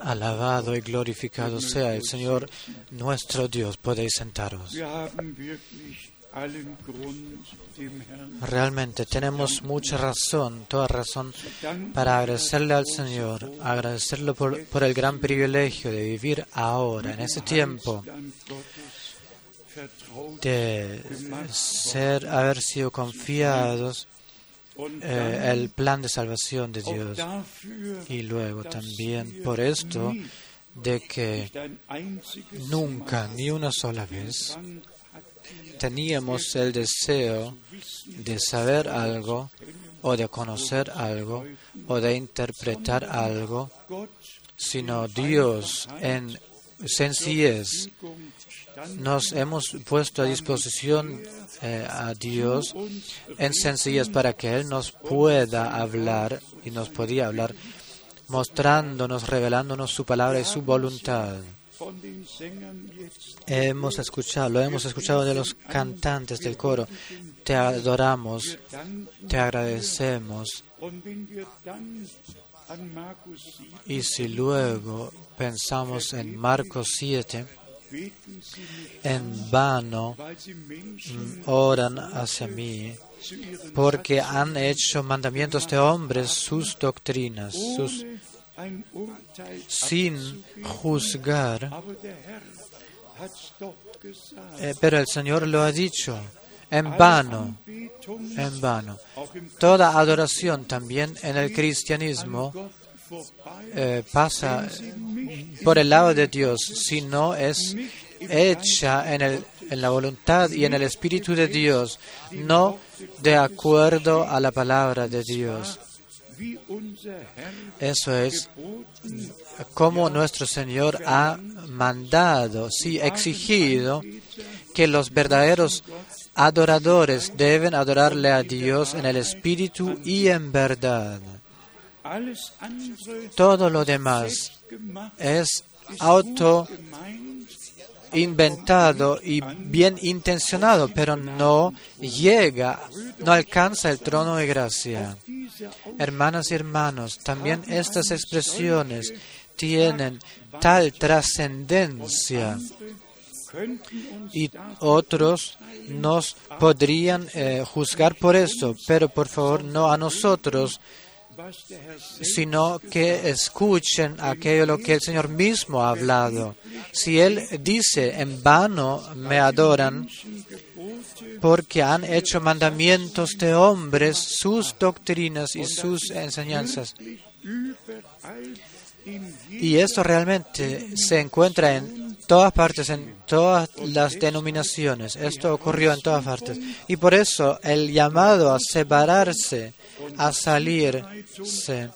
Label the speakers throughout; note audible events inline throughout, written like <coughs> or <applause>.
Speaker 1: Alabado y glorificado sea el Señor nuestro Dios. Podéis sentaros. Realmente tenemos mucha razón, toda razón, para agradecerle al Señor, agradecerlo por, por el gran privilegio de vivir ahora, en ese tiempo, de ser, haber sido confiados eh, el plan de salvación de Dios. Y luego también por esto de que nunca, ni una sola vez, teníamos el deseo de saber algo o de conocer algo o de interpretar algo, sino Dios en sencillez nos hemos puesto a disposición eh, a Dios en sencillez para que Él nos pueda hablar y nos podía hablar mostrándonos, revelándonos su palabra y su voluntad. Hemos escuchado, lo hemos escuchado de los cantantes del coro. Te adoramos, te agradecemos. Y si luego pensamos en Marcos 7, en vano mm, oran hacia mí, porque han hecho mandamientos de hombres sus doctrinas, sus, sin juzgar. Eh, pero el Señor lo ha dicho, en vano, en vano. Toda adoración también en el cristianismo eh, pasa por el lado de Dios, si no es hecha en, el, en la voluntad y en el Espíritu de Dios, no de acuerdo a la palabra de Dios. Eso es como nuestro Señor ha mandado, sí, exigido que los verdaderos adoradores deben adorarle a Dios en el Espíritu y en verdad. Todo lo demás es auto inventado y bien intencionado, pero no llega, no alcanza el trono de gracia. Hermanas y hermanos, también estas expresiones tienen tal trascendencia y otros nos podrían eh, juzgar por esto, pero por favor no a nosotros sino que escuchen aquello lo que el Señor mismo ha hablado. Si Él dice, en vano me adoran, porque han hecho mandamientos de hombres, sus doctrinas y sus enseñanzas. Y esto realmente se encuentra en todas partes, en todas las denominaciones. Esto ocurrió en todas partes. Y por eso el llamado a separarse a salirse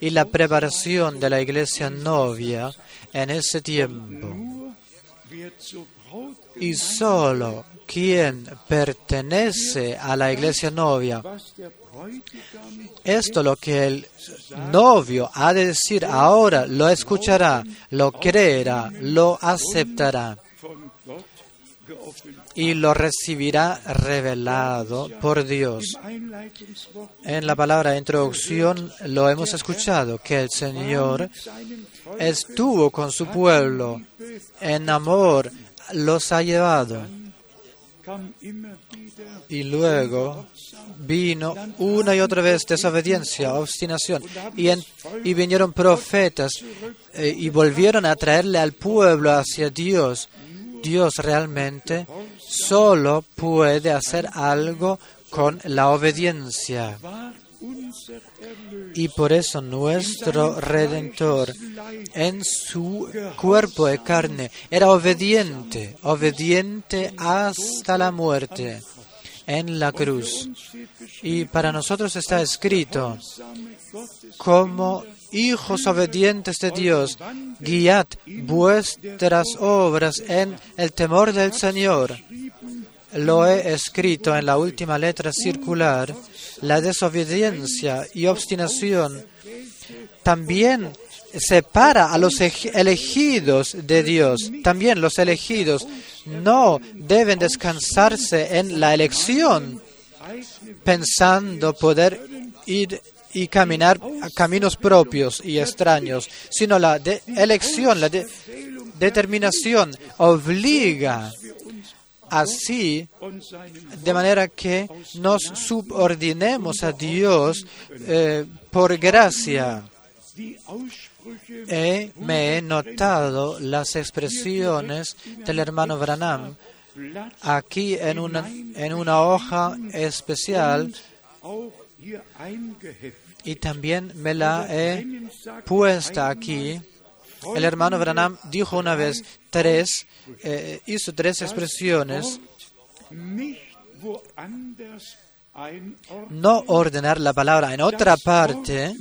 Speaker 1: y la preparación de la iglesia novia en ese tiempo. Y solo quien pertenece a la iglesia novia, esto lo que el novio ha de decir ahora, lo escuchará, lo creerá, lo aceptará y lo recibirá revelado por Dios. En la palabra de introducción lo hemos escuchado, que el Señor estuvo con su pueblo, en amor los ha llevado. Y luego vino una y otra vez desobediencia, obstinación, y, y vinieron profetas eh, y volvieron a traerle al pueblo hacia Dios. Dios realmente solo puede hacer algo con la obediencia. Y por eso nuestro Redentor en su cuerpo de carne era obediente, obediente hasta la muerte en la cruz. Y para nosotros está escrito, como hijos obedientes de Dios, guiad vuestras obras en el temor del Señor. Lo he escrito en la última letra circular. La desobediencia y obstinación también separa a los elegidos de Dios. También los elegidos no deben descansarse en la elección pensando poder ir y caminar caminos propios y extraños, sino la elección, la determinación obliga así, de manera que nos subordinemos a Dios eh, por gracia. me he notado las expresiones del hermano Branham aquí en una, en una hoja especial y también me la he puesta aquí. El hermano Branham dijo una vez tres, eh, hizo tres expresiones. No ordenar la palabra en otra parte,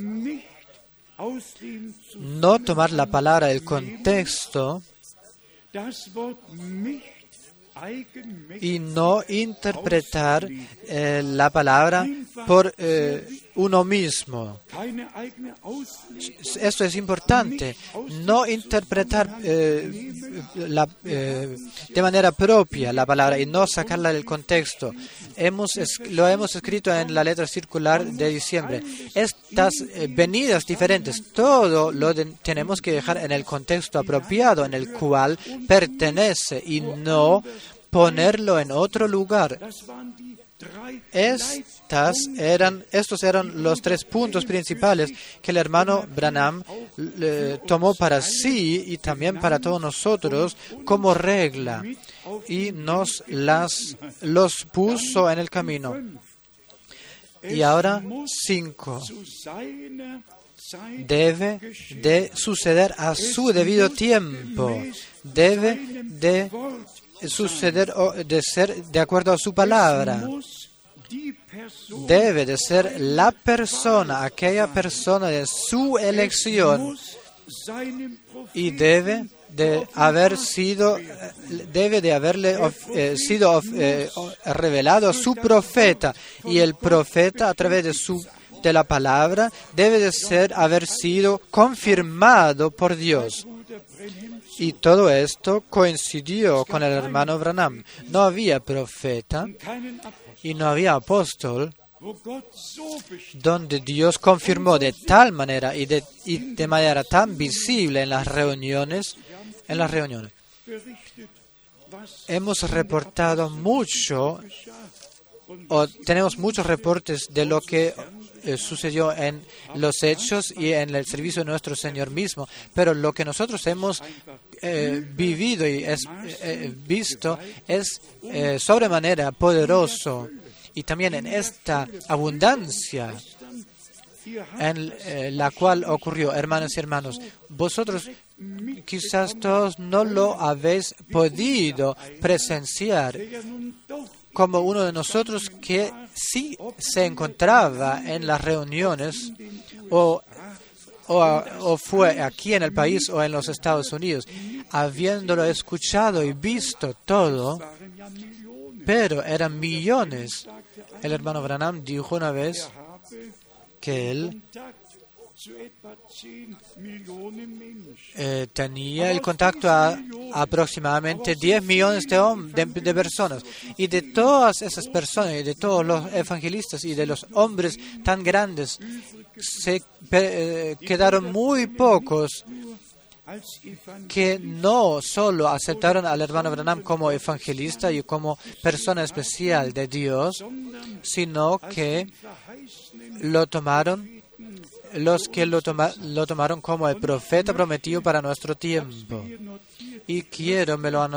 Speaker 1: no tomar la palabra del contexto y no interpretar eh, la palabra por eh, uno mismo. Esto es importante. No interpretar eh, de manera propia la palabra y no sacarla del contexto. Hemos, lo hemos escrito en la letra circular de diciembre. Estas venidas diferentes, todo lo tenemos que dejar en el contexto apropiado en el cual pertenece y no ponerlo en otro lugar. Estas eran, estos eran los tres puntos principales que el hermano Branham tomó para sí y también para todos nosotros como regla y nos las, los puso en el camino. Y ahora cinco. Debe de suceder a su debido tiempo. Debe de suceder o de ser de acuerdo a su palabra. Debe de ser la persona, aquella persona de su elección. Y debe de haber sido debe de haberle eh, sido eh, revelado a su profeta. y el profeta a través de su de la palabra debe de ser haber sido confirmado por Dios. Y todo esto coincidió con el hermano Branham. No había profeta y no había apóstol donde Dios confirmó de tal manera y de, y de manera tan visible en las reuniones, en las reuniones. Hemos reportado mucho o tenemos muchos reportes de lo que eh, sucedió en los hechos y en el servicio de nuestro Señor mismo, pero lo que nosotros hemos eh, vivido y eh, visto es sobremanera poderoso y también en esta abundancia en la cual ocurrió, hermanos y hermanos, vosotros quizás todos no lo habéis podido presenciar, como uno de nosotros que sí se encontraba en las reuniones o, o, fue aquí en el país o en los Estados Unidos, habiéndolo escuchado y visto todo, pero eran millones. El hermano Branham dijo una vez que él eh, tenía el contacto a aproximadamente 10 millones de, de, personas. Y de todas esas personas, y de todos los evangelistas y de los hombres tan grandes, se eh, quedaron muy pocos que no solo aceptaron al hermano Branham como evangelista y como persona especial de Dios, sino que lo tomaron los que lo, lo tomaron como el profeta prometido para nuestro tiempo. Y quiero, me lo,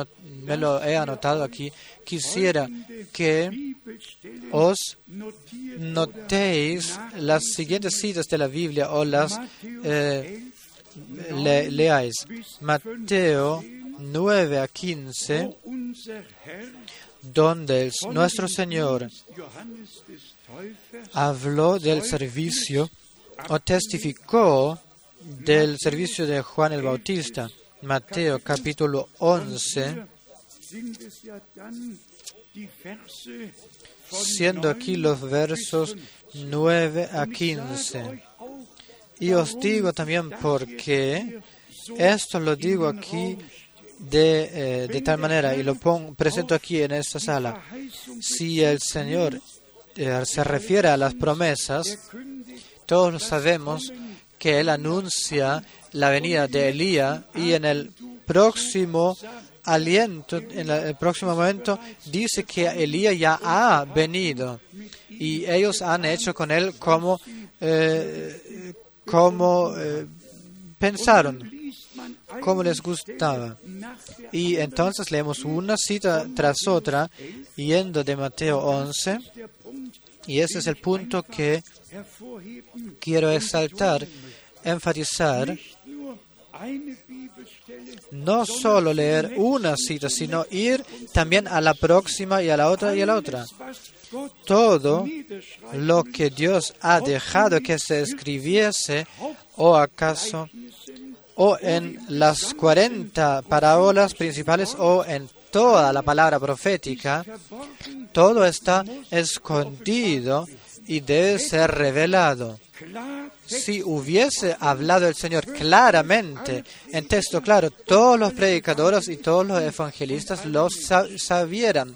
Speaker 1: me lo he anotado aquí, quisiera que os notéis las siguientes citas de la Biblia o las eh, leáis. Mateo 9 a 15, donde nuestro Señor habló del servicio o testificó del servicio de Juan el Bautista. Mateo capítulo 11, siendo aquí los versos 9 a 15. Y os digo también porque esto lo digo aquí de, eh, de tal manera y lo pongo, presento aquí en esta sala. Si el Señor eh, se refiere a las promesas, todos sabemos que él anuncia la venida de Elías y en el próximo aliento, en el próximo momento, dice que Elías ya ha venido y ellos han hecho con él como, eh, como eh, pensaron, como les gustaba. Y entonces leemos una cita tras otra, yendo de Mateo 11, y ese es el punto que quiero exaltar, enfatizar no solo leer una cita, sino ir también a la próxima y a la otra y a la otra. Todo lo que Dios ha dejado que se escribiese, o acaso, o en las 40 parábolas principales, o en toda la palabra profética, todo está escondido y debe ser revelado. Si hubiese hablado el Señor claramente, en texto claro, todos los predicadores y todos los evangelistas lo sabieran,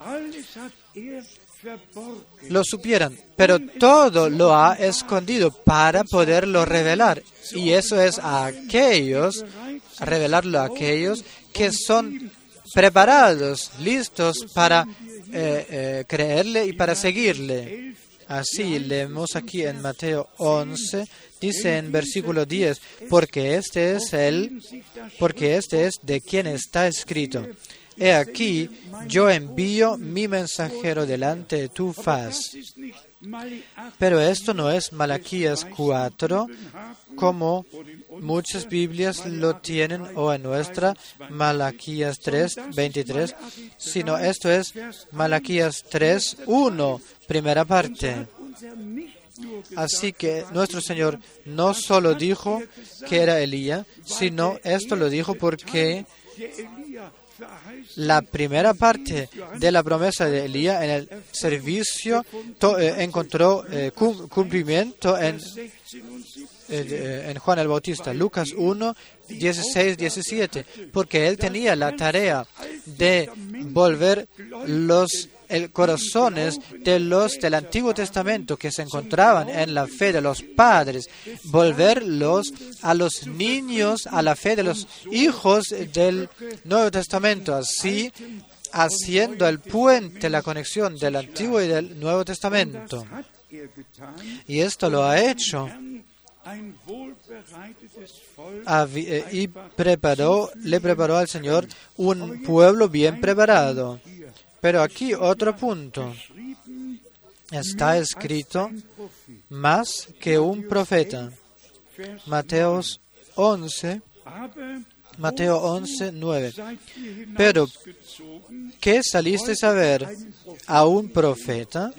Speaker 1: lo supieran, pero todo lo ha escondido para poderlo revelar. Y eso es a aquellos, revelarlo a aquellos que son preparados, listos para eh, eh, creerle y para seguirle. Así leemos aquí en Mateo 11, dice en versículo 10, porque este es el, porque este es de quien está escrito. He aquí, yo envío mi mensajero delante de tu faz. Pero esto no es Malaquías 4, como muchas Biblias lo tienen, o en nuestra Malaquías 3, 23, sino esto es Malaquías 3, 1, primera parte. Así que nuestro Señor no solo dijo que era Elías, sino esto lo dijo porque la primera parte de la promesa de Elías en el servicio eh, encontró eh, cumplimiento en, eh, en Juan el Bautista, Lucas 1, 16, 17, porque él tenía la tarea de volver los el corazones de los del Antiguo Testamento que se encontraban en la fe de los padres, volverlos a los niños a la fe de los hijos del Nuevo Testamento, así haciendo el puente, la conexión del Antiguo y del Nuevo Testamento. Y esto lo ha hecho eh, y preparó, le preparó al Señor un pueblo bien preparado. Pero aquí otro punto. Está escrito más que un profeta. Mateo 11, Mateo 11, 9. Pero, ¿qué saliste a ver? ¿A un profeta?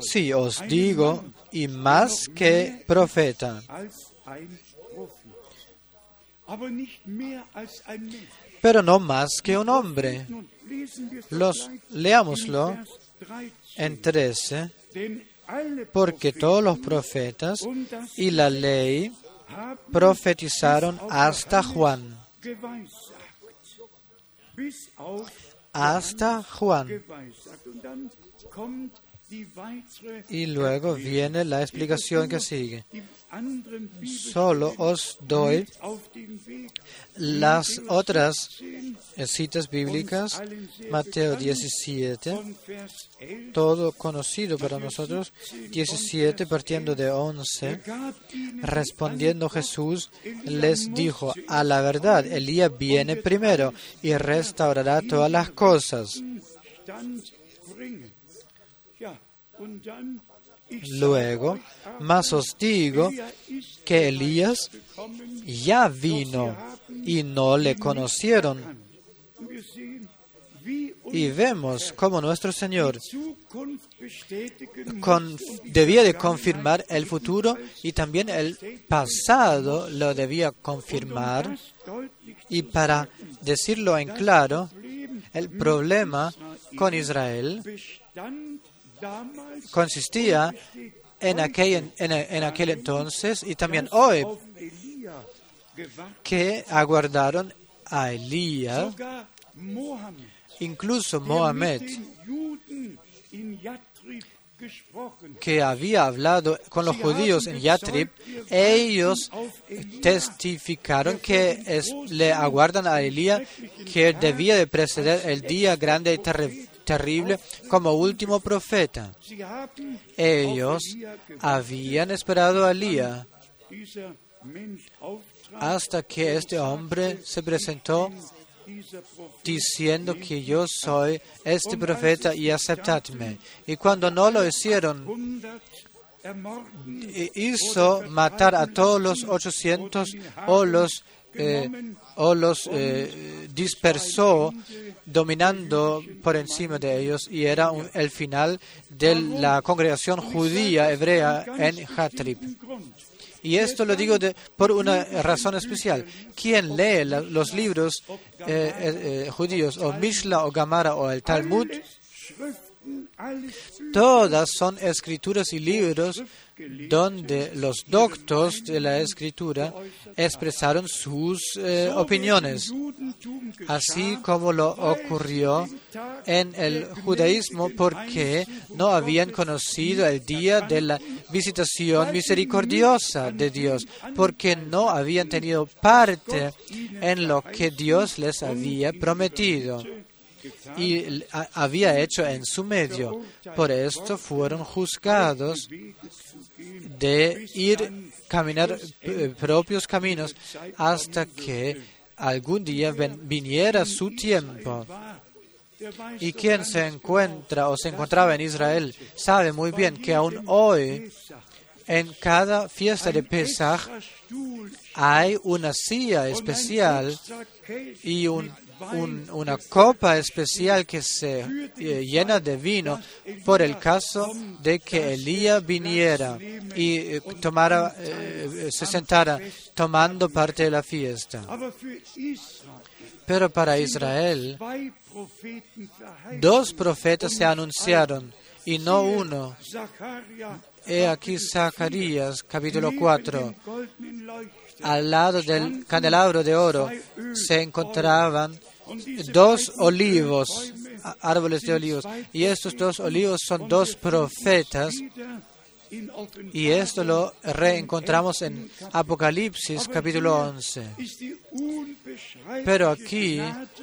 Speaker 1: Sí, os digo, y más que profeta pero no más que un hombre. Los, leámoslo en 13, porque todos los profetas y la ley profetizaron hasta Juan. Hasta Juan. Y luego viene la explicación que sigue. Solo os doy las otras citas bíblicas, Mateo 17, todo conocido para nosotros, 17 partiendo de 11, respondiendo Jesús les dijo, a la verdad, Elías viene primero y restaurará todas las cosas. Luego, más os digo que Elías ya vino y no le conocieron. Y vemos cómo nuestro Señor debía de confirmar el futuro y también el pasado lo debía confirmar. Y para decirlo en claro, el problema con Israel consistía en aquel, en, aquel entonces y también hoy que aguardaron a Elías, incluso Mohamed, que había hablado con los judíos en Yatrib, ellos testificaron que le aguardan a Elías que debía de preceder el día grande y terrible como último profeta. Ellos habían esperado a Elías hasta que este hombre se presentó diciendo que yo soy este profeta y aceptadme. Y cuando no lo hicieron, hizo matar a todos los 800 o los, eh, o los eh, dispersó dominando por encima de ellos y era el final de la congregación judía hebrea en Hatrib. Y esto lo digo por una razón especial. Quien lee los libros eh, judíos, o Mishla, o Gamara, o el Talmud, todas son escrituras y libros donde los doctos de la escritura expresaron sus eh, opiniones, así como lo ocurrió en el judaísmo porque no habían conocido el día de la visitación misericordiosa de Dios, porque no habían tenido parte en lo que Dios les había prometido y había hecho en su medio. Por esto fueron juzgados de ir caminar eh, propios caminos hasta que algún día viniera su tiempo. Y quien se encuentra o se encontraba en Israel sabe muy bien que aún hoy en cada fiesta de Pesach hay una silla especial y un una copa especial que se eh, llena de vino por el caso de que Elías viniera y eh, tomara, eh, se sentara tomando parte de la fiesta. Pero para Israel, dos profetas se anunciaron y no uno. He aquí Zacarías, capítulo 4. Al lado del candelabro de oro se encontraban dos olivos, árboles de olivos. Y estos dos olivos son dos profetas. Y esto lo reencontramos en Apocalipsis capítulo 11. Pero aquí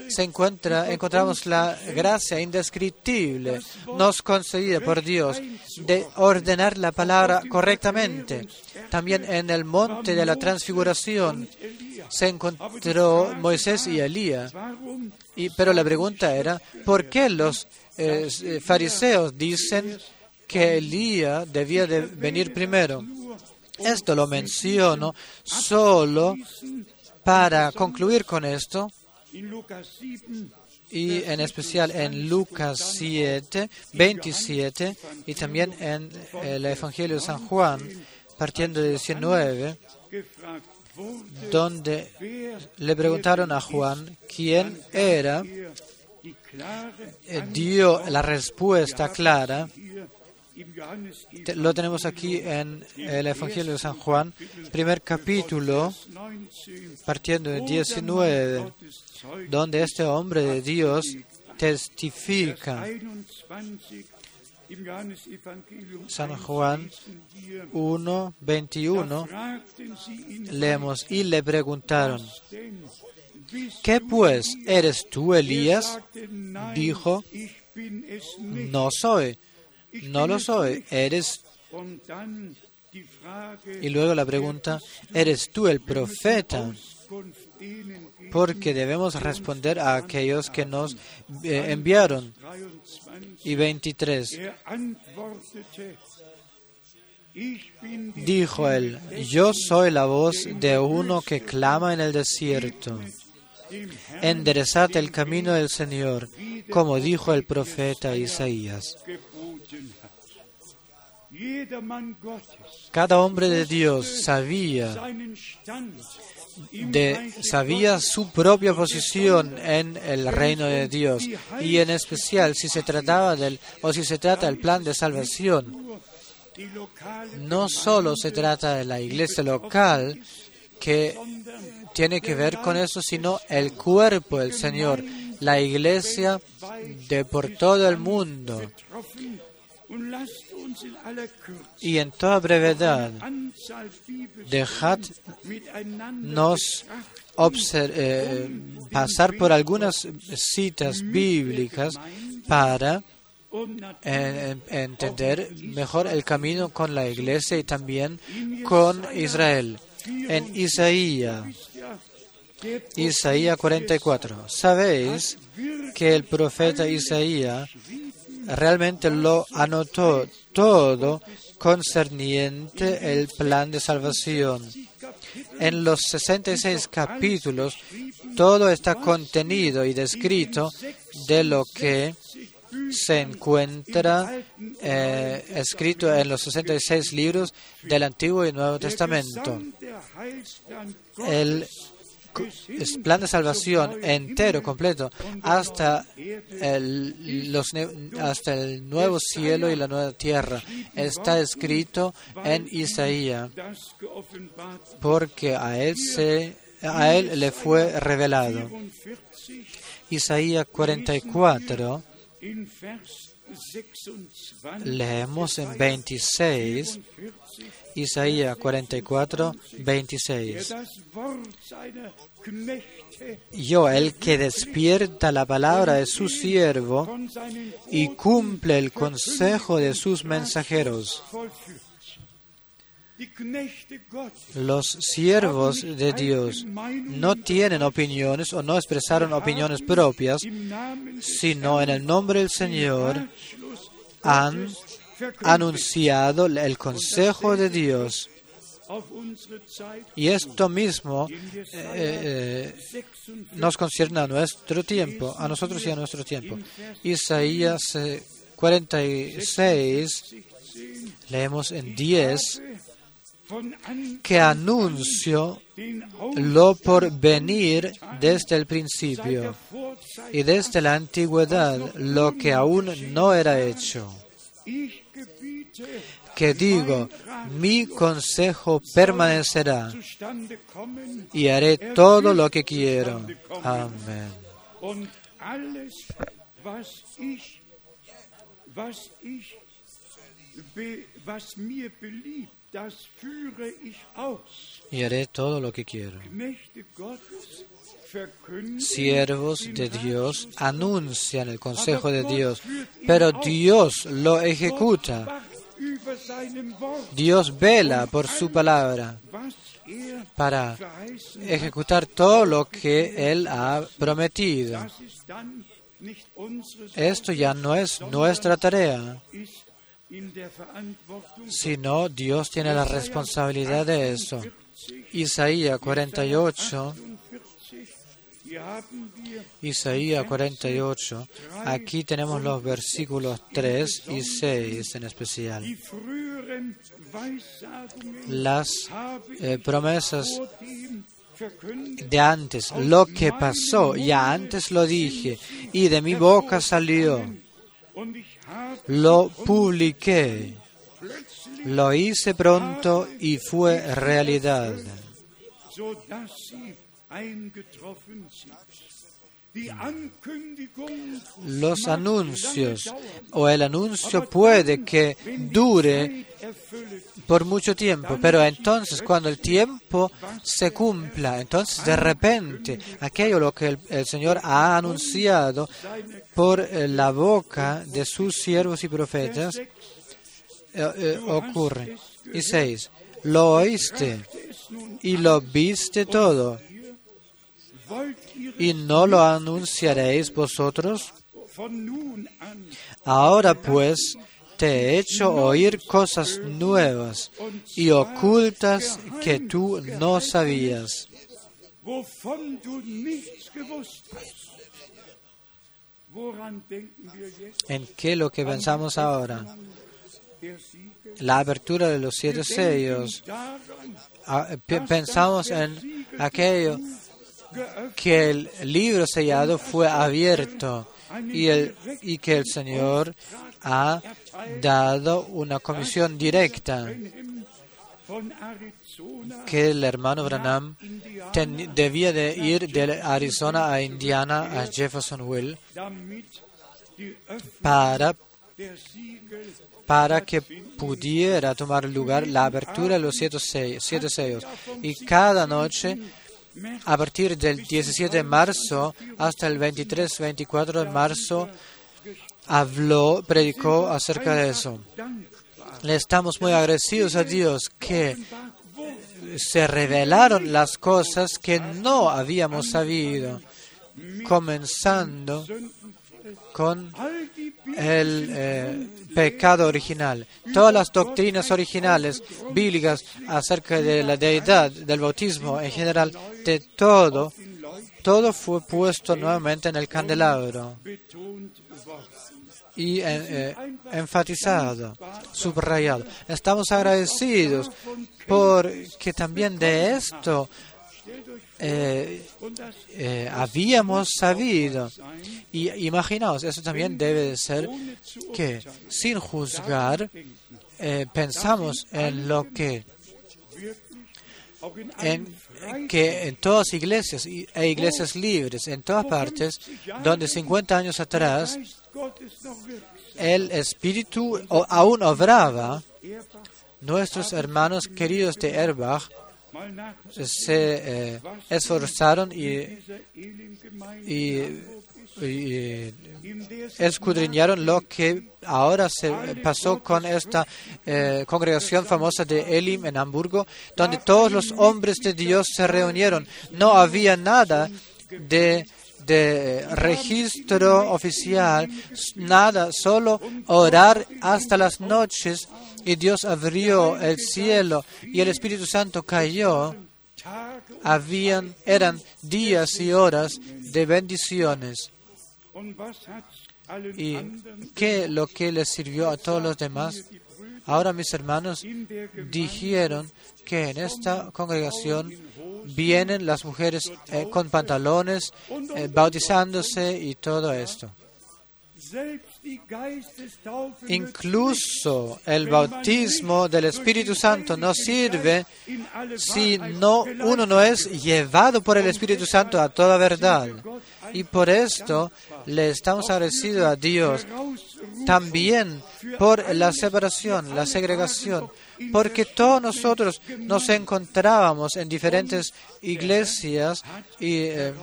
Speaker 1: se encuentra, encontramos la gracia indescriptible, nos concedida por Dios, de ordenar la palabra correctamente. También en el monte de la transfiguración se encontró Moisés y Elías. Pero la pregunta era, ¿por qué los eh, fariseos dicen que Elías debía de venir primero? Esto lo menciono solo para concluir con esto y en especial en Lucas 7, 27 y también en el Evangelio de San Juan, partiendo de 19, donde le preguntaron a Juan quién era, eh, dio la respuesta clara. Lo tenemos aquí en el Evangelio de San Juan, primer capítulo, partiendo de 19, donde este hombre de Dios testifica San Juan 1, 21, leemos, y le preguntaron, ¿qué pues? ¿Eres tú Elías? Dijo, no soy, no lo soy, eres... Y luego la pregunta, ¿eres tú el profeta? porque debemos responder a aquellos que nos eh, enviaron. Y 23. Dijo él, yo soy la voz de uno que clama en el desierto. Enderezad el camino del Señor, como dijo el profeta Isaías. Cada hombre de Dios sabía de, sabía su propia posición en el reino de Dios y en especial si se trataba del o si se trata del plan de salvación. No solo se trata de la iglesia local que tiene que ver con eso, sino el cuerpo del Señor, la iglesia de por todo el mundo Y en toda brevedad, dejadnos eh, pasar por algunas citas bíblicas para eh, entender mejor el camino con la iglesia y también con Israel. En Isaías, Isaías 44, sabéis que el profeta Isaías realmente lo anotó todo concerniente el plan de salvación. En los 66 capítulos todo está contenido y descrito de lo que se encuentra eh, escrito en los 66 libros del Antiguo y Nuevo Testamento. El plan de salvación entero, completo, hasta el, hasta el nuevo cielo y la nueva tierra. Está escrito en Isaías, porque a él, se, a él le fue revelado. Isaías 44, leemos en 26 Isaías 44, 26. Yo, el que despierta la palabra de su siervo y cumple el consejo de sus mensajeros. Los siervos de Dios no tienen opiniones o no expresaron opiniones propias, sino en el nombre del Señor han anunciado el consejo de Dios. Y esto mismo eh, eh, nos concierne a nuestro tiempo, a nosotros y a nuestro tiempo. Isaías 46, eh, leemos en 10, que anuncio lo por venir desde el principio y desde la antigüedad lo que aún no era hecho que digo, mi consejo permanecerá y haré todo lo que quiero. Amén. Y haré todo lo que quiero. Siervos de Dios anuncian el consejo de Dios, pero Dios lo ejecuta. Dios vela por su palabra para ejecutar todo lo que Él ha prometido. Esto ya no es nuestra tarea, sino Dios tiene la responsabilidad de eso. Isaías 48 Isaías 48, aquí tenemos los versículos 3 y 6 en especial. Las eh, promesas de antes, lo que pasó, ya antes lo dije, y de mi boca salió, lo publiqué, lo hice pronto y fue realidad los anuncios o el anuncio puede que dure por mucho tiempo, pero entonces cuando el tiempo se cumpla, entonces de repente aquello lo que el, Señor ha anunciado por eh, la boca de sus siervos y profetas eh, eh, ocurre. Y seis, lo oíste y lo viste todo ¿Y no lo anunciaréis vosotros? Ahora pues te he hecho oír cosas nuevas y ocultas que tú no sabías. ¿En qué lo que pensamos ahora? La apertura de los siete sellos. Ah, pensamos en aquello que el libro sellado fue abierto y, el, y que el Señor ha dado una comisión directa que el hermano Branham debía de ir de Arizona a Indiana a Jeffersonville para para que pudiera tomar lugar la apertura de los siete sellos. Y cada noche, a partir del 17 de marzo hasta el 23-24 de marzo, habló, predicó acerca de eso. Le estamos muy agradecidos a Dios que se revelaron las cosas que no habíamos sabido, comenzando con el eh, pecado original. Todas las doctrinas originales bíblicas acerca de la deidad, del bautismo en general, de todo, todo fue puesto nuevamente en el candelabro y eh, eh, enfatizado, subrayado. Estamos agradecidos porque también de esto eh, habíamos sabido. Y imaginaos, eso también debe de ser que sin juzgar pensamos en lo que en que en todas iglesias e iglesias libres, en todas partes, donde 50 años atrás el Espíritu aún obraba, nuestros hermanos queridos de Erbach se eh, esforzaron y, escudriñaron lo que ahora se pasó con esta eh, congregación famosa de Elim en Hamburgo, donde todos los hombres de Dios se reunieron. No había nada de de registro oficial, nada, solo orar hasta las noches y Dios abrió el cielo y el Espíritu Santo cayó. Habían, eran días y horas de bendiciones. ¿Y qué lo que les sirvió a todos los demás? Ahora mis hermanos dijeron que en esta congregación vienen las mujeres eh, con pantalones, eh, bautizándose y todo esto. Incluso el bautismo del Espíritu Santo no sirve si no, uno no es llevado por el Espíritu Santo a toda verdad. Y por esto le estamos agradecidos a Dios también por la separación, la segregación, porque todos nosotros nos encontrábamos en diferentes iglesias y eh,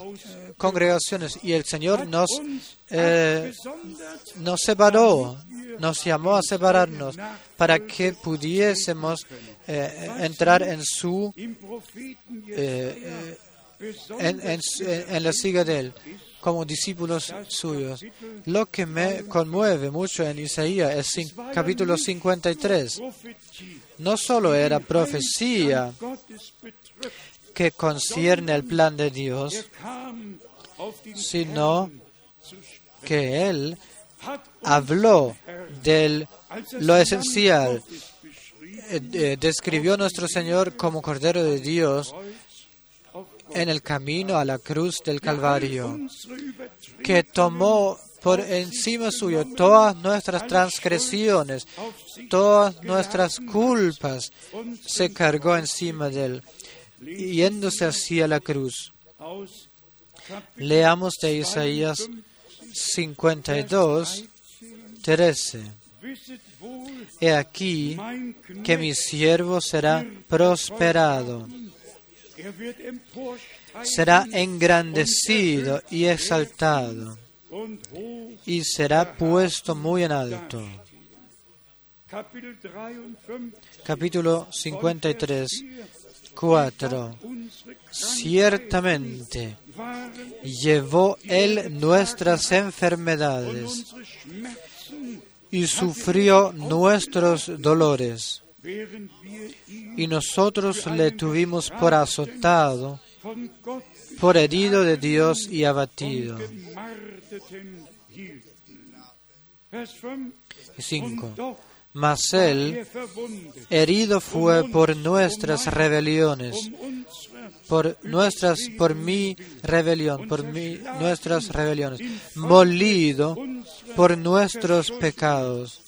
Speaker 1: congregaciones y el Señor nos, eh, separó, nos llamó a separarnos para que pudiésemos eh, entrar en su en, la siga de Él como discípulos suyos. Lo que me conmueve mucho en Isaías es capítulo 53. No solo era profecía que concierne el plan de Dios, sino que Él habló de lo esencial. Eh, eh, describió nuestro Señor como Cordero de Dios en el camino a la cruz del Calvario, que tomó por encima suyo todas nuestras transgresiones, todas nuestras culpas, se cargó encima de él, yéndose hacia la cruz. Leamos de Isaías 52, 13. He aquí que mi siervo será prosperado será engrandecido y exaltado y será puesto muy en alto. Capítulo 53, 4. Ciertamente llevó Él nuestras enfermedades y sufrió nuestros dolores y nosotros le tuvimos por azotado, por herido de Dios y abatido. 5. Mas él herido fue por nuestras rebeliones, por nuestras, por mi rebelión, por mi, nuestras rebeliones, molido por nuestros pecados.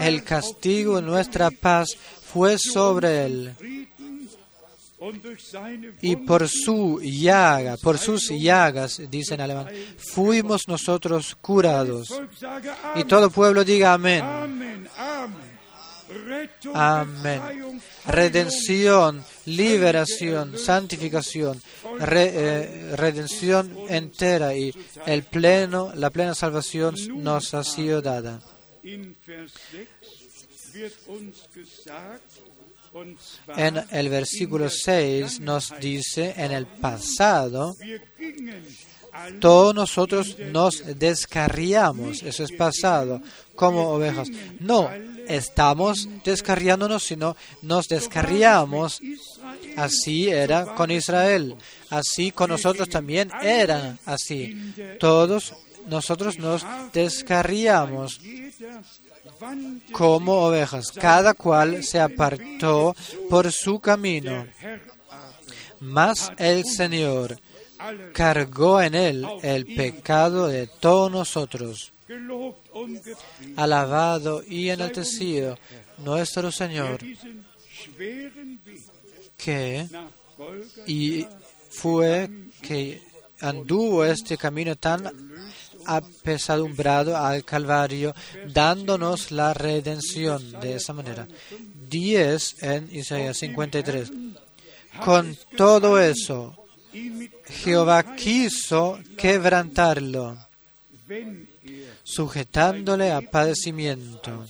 Speaker 1: El castigo nuestra paz fue sobre él. y por su llaga, por sus llagas, dice en alemán, fuimos nosotros curados. Y todo pueblo diga amén. Amén. Redención, liberación, santificación, eh, redención entera y el pleno, la plena salvación nos ha sido dada. En el versículo 6 nos dice, en el pasado, todos nosotros nos descarriamos, eso es pasado, como ovejas. No, estamos descarriándonos, sino nos descarriamos. Así era con Israel, así con nosotros también era así. Todos nosotros nos descarriamos como ovejas. Cada cual se apartó por su camino. Mas el Señor cargó en él el pecado de todos nosotros. Alabado y enaltecido nuestro Señor, que y fue que anduvo este camino tan apesadumbrado al Calvario, dándonos la redención de esa manera. 10 en Isaías 53. Con todo eso, Jehová quiso quebrantarlo, sujetándole a padecimiento.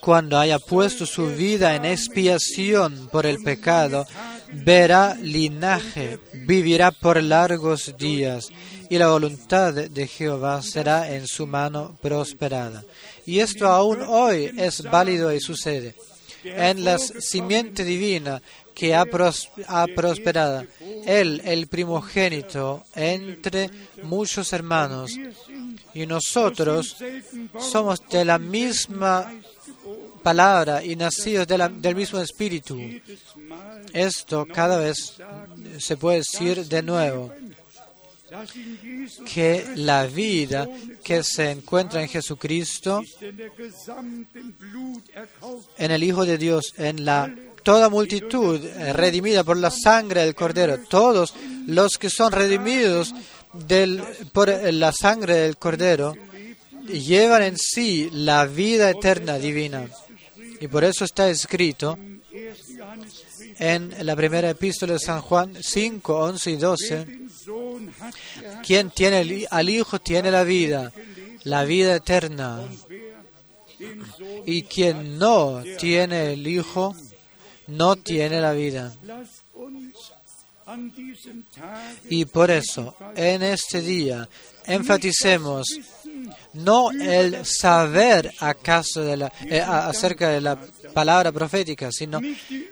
Speaker 1: Cuando haya puesto su vida en expiación por el pecado, verá linaje, vivirá por largos días, y la voluntad de Jehová será en su mano prosperada. Y esto aún hoy es válido y sucede. En la simiente divina que ha, prosperado, Él, el primogénito, entre muchos hermanos, y nosotros somos de la misma palabra y nacidos del mismo espíritu. Esto cada vez se puede decir de nuevo. Que la vida que se encuentra en Jesucristo, en el Hijo de Dios, en la toda multitud redimida por la sangre del Cordero, todos los que son redimidos por la sangre del Cordero, llevan en sí la vida eterna divina. Y por eso está escrito en la primera epístola de San Juan 5, 11 y 12, quien tiene al Hijo tiene la vida, la vida eterna. Y quien no tiene el Hijo no tiene la vida. Y por eso, en este día, enfaticemos no el saber acaso de la, eh, acerca de la palabra profética, sino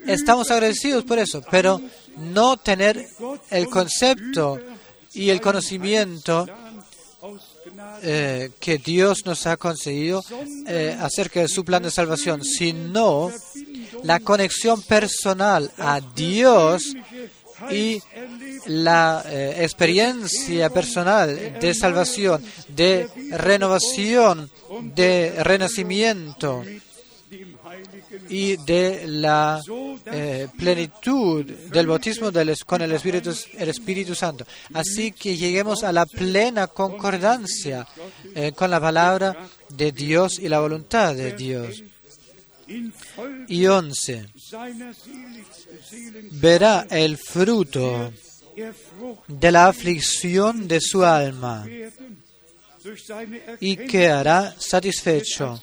Speaker 1: estamos agradecidos por eso, pero no tener el concepto y el conocimiento eh, que Dios nos ha concedido eh, acerca de su plan de salvación, sino la conexión personal a Dios y la eh, experiencia personal de salvación, de renovación, de renacimiento y de la eh, plenitud del bautismo con el Espíritu, Santo. Así que lleguemos a la plena concordancia eh, con la palabra de Dios y la voluntad de Dios. Y once, verá el fruto de la aflicción de su alma y quedará satisfecho.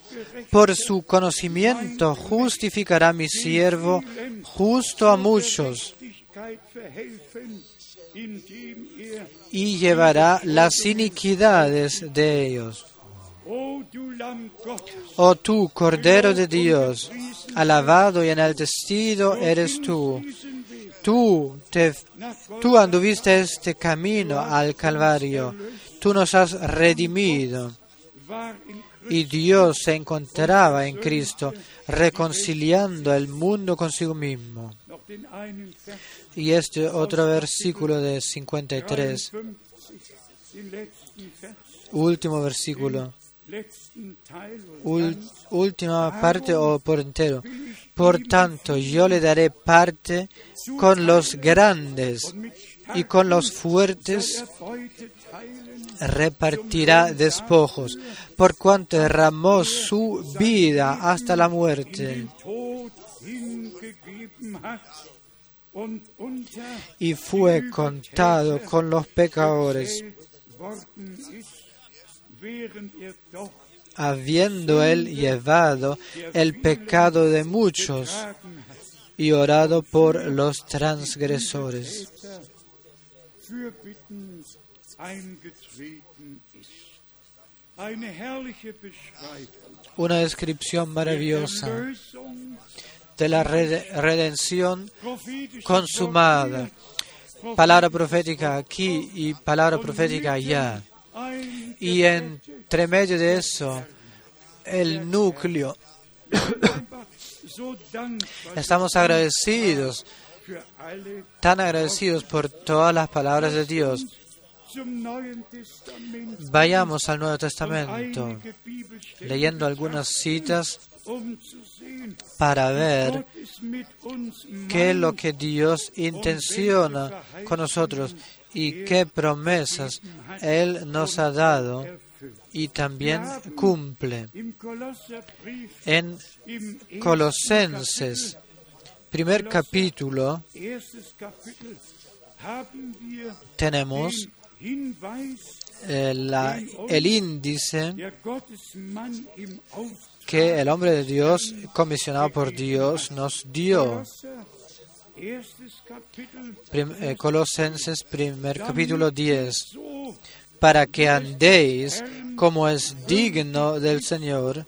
Speaker 1: Por su conocimiento justificará mi siervo justo a muchos y llevará las iniquidades de ellos. Oh tú, Cordero de Dios, alabado y enaltecido eres tú. Tú, te, tú anduviste este camino al Calvario tú nos has redimido. Y Dios se encontraba en Cristo reconciliando el mundo consigo mismo. Y este otro versículo de 53, último versículo última parte o por entero. Por tanto, yo le daré parte con los grandes y con los fuertes repartirá despojos, por cuanto derramó su vida hasta la muerte y fue contado con los pecadores, habiendo él llevado el pecado de muchos y orado por los transgresores. Una descripción maravillosa de la redención consumada. Palabra profética aquí y palabra profética allá. Y entre medio de eso, el núcleo. <coughs> Estamos agradecidos, tan agradecidos por todas las palabras de Dios. Vayamos al Nuevo Testamento, leyendo algunas citas para ver qué es lo que Dios intenciona con nosotros y qué promesas Él nos ha dado y también cumple. En Colosenses, primer capítulo, tenemos el, el índice que el hombre de Dios, comisionado por Dios, nos dio. Eh, Colosenses, primer capítulo 10. Para que andéis como es digno del Señor,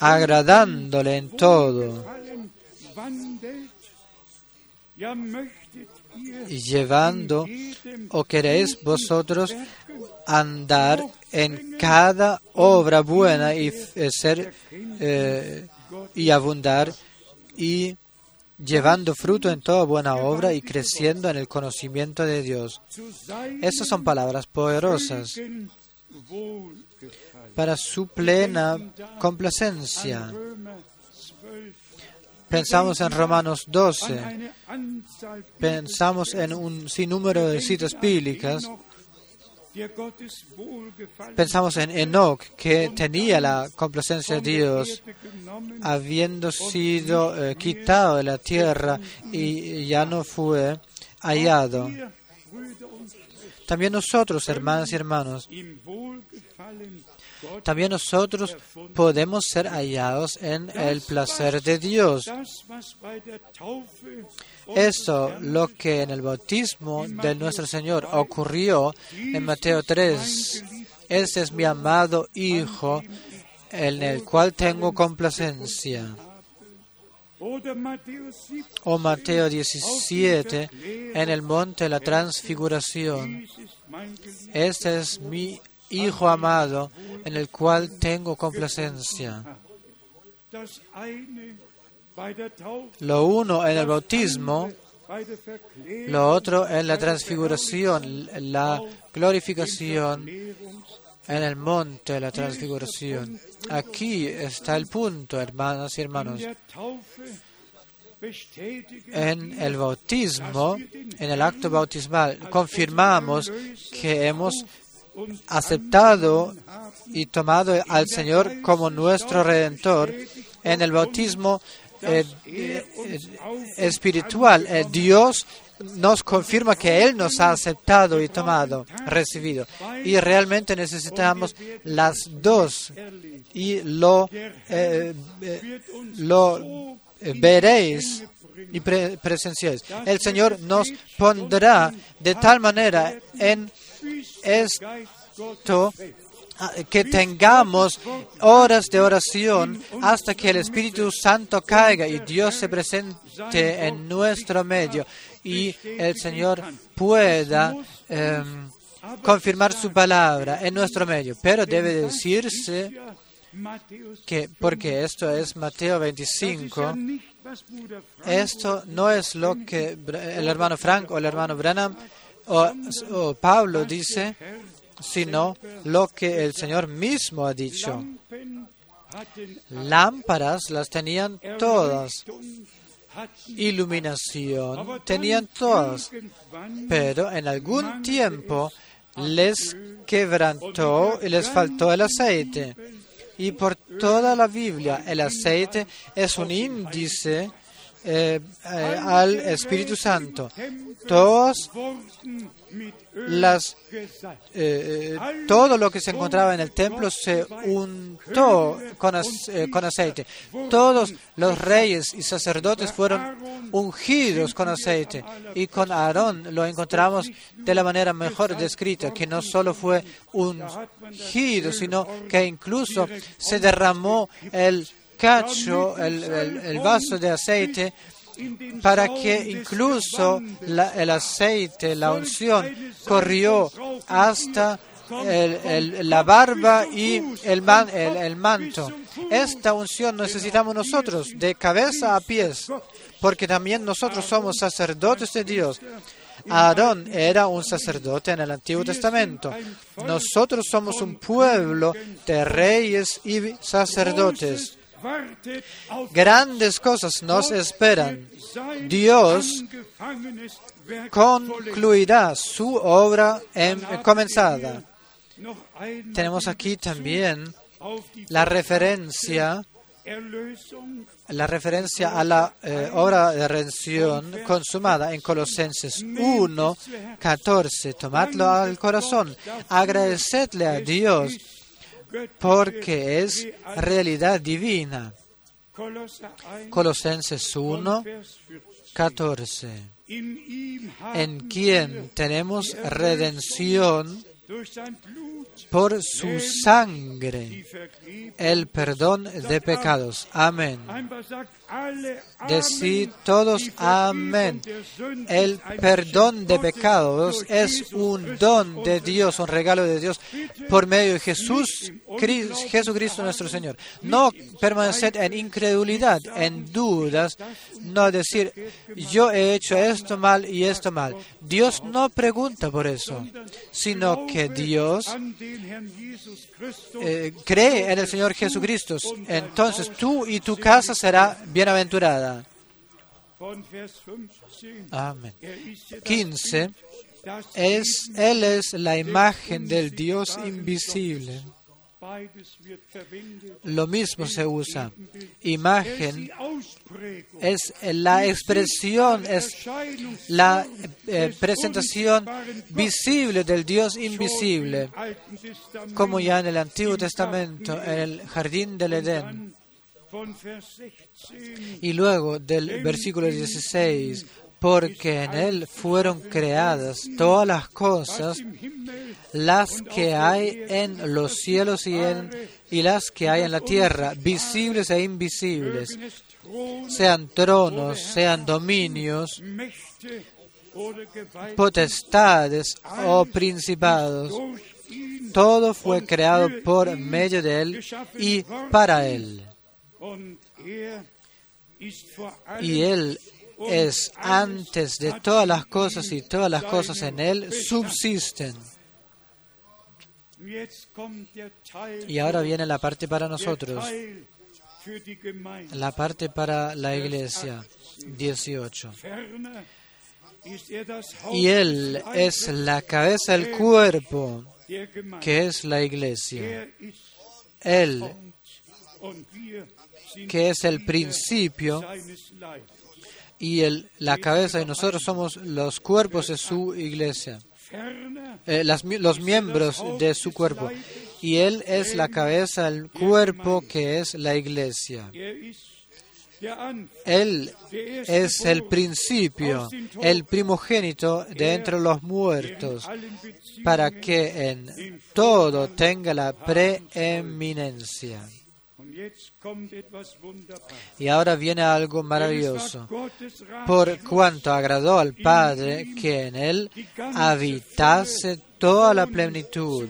Speaker 1: agradándole en todo llevando o queréis vosotros andar en cada obra buena y eh, ser eh, y abundar y llevando fruto en toda buena obra y creciendo en el conocimiento de Dios. Estas son palabras poderosas para su plena complacencia. Pensamos en Romanos 12, pensamos en un sinnúmero de citas bíblicas. Pensamos en Enoch, que tenía la complacencia de Dios, habiendo sido eh, quitado de la tierra y ya no fue hallado. También nosotros, hermanas y hermanos, también nosotros podemos ser hallados en el placer de Dios. Esto, lo que en el bautismo de nuestro Señor ocurrió en Mateo 3, este es mi amado Hijo, en el cual tengo complacencia. O Mateo 17, en el monte de la transfiguración. Este es mi Hijo amado, en el cual tengo complacencia. Lo uno en el bautismo, lo otro en la transfiguración, la glorificación en el monte la transfiguración. Aquí está el punto, hermanas y hermanos. En el bautismo, en el acto bautismal, confirmamos que hemos aceptado y tomado al Señor como nuestro redentor. En el bautismo eh, eh, espiritual, eh, Dios nos confirma que Él nos ha aceptado y tomado, recibido. Y realmente necesitamos las dos y lo, lo veréis y presenciáis. El Señor nos pondrá de tal manera en esto Ah, que tengamos horas de oración hasta que el Espíritu Santo caiga y Dios se presente en nuestro medio y el Señor pueda em, confirmar su palabra en nuestro medio. Pero debe decirse que, porque esto es Mateo 25, esto no es lo que el hermano Frank o el hermano Branham o, Pablo dice, sino lo que el Señor mismo ha dicho. Lámparas las tenían todas, iluminación tenían todas, pero en algún tiempo les quebrantó y les faltó el aceite. Y por toda la Biblia el aceite es un índice eh, eh, al Espíritu Santo. Todas las, eh, todo lo que se encontraba en el templo se untó con, con, aceite. Todos los reyes y sacerdotes fueron ungidos con aceite. Y con Aarón lo encontramos de la manera mejor descrita, que no solo fue ungido, sino que incluso se derramó el cacho, el, vaso de aceite, para que incluso el aceite, la unción, corrió hasta la barba y el, el, manto. Esta unción necesitamos nosotros, de cabeza a pies, porque también nosotros somos sacerdotes de Dios. Aarón era un sacerdote en el Antiguo Testamento. Nosotros somos un pueblo de reyes y sacerdotes. Grandes cosas nos esperan. Dios concluirá su obra comenzada. Tenemos aquí también la referencia la referencia a la eh, obra de redención consumada en Colosenses 1, 14. Tomadlo al corazón, agradecedle a Dios porque es realidad divina. Colosenses 1, 14. En quien tenemos redención por su sangre el perdón de pecados. Amén. Decid todos amén. El perdón de pecados es un don de Dios, un regalo de Dios por medio de Jesús, Jesucristo nuestro Señor. No permanecer en incredulidad, en dudas, no decir yo he hecho esto mal y esto mal. Dios no pregunta por eso, sino que Dios eh, cree en el Señor Jesucristo. Entonces tú y tu casa será bienaventurada. Amén. 15. Es, él es la imagen del Dios invisible. Lo mismo se usa. Imagen es la expresión, es la eh, presentación visible del Dios invisible, como ya en el Antiguo Testamento, en el jardín del Edén. Y luego del versículo 16, porque en Él fueron creadas todas las cosas, las que hay en los cielos y, en, y las que hay en la tierra, visibles e invisibles, sean tronos, sean dominios, potestades o principados. Todo fue creado por medio de Él y para Él. Y Él es antes de todas las cosas y todas las cosas en Él subsisten. Y ahora viene la parte para nosotros, la parte para la iglesia, 18. Y Él es la cabeza del cuerpo, que es la iglesia. Él, que es el principio y el, la cabeza y nosotros somos los cuerpos de su iglesia, eh, los miembros de su cuerpo. Y Él es la cabeza del cuerpo que es la iglesia. Él es el principio, el primogénito de entre los muertos, para que en todo tenga la preeminencia. Y ahora viene algo maravilloso. Por cuanto agradó al Padre que en él habitase toda la plenitud.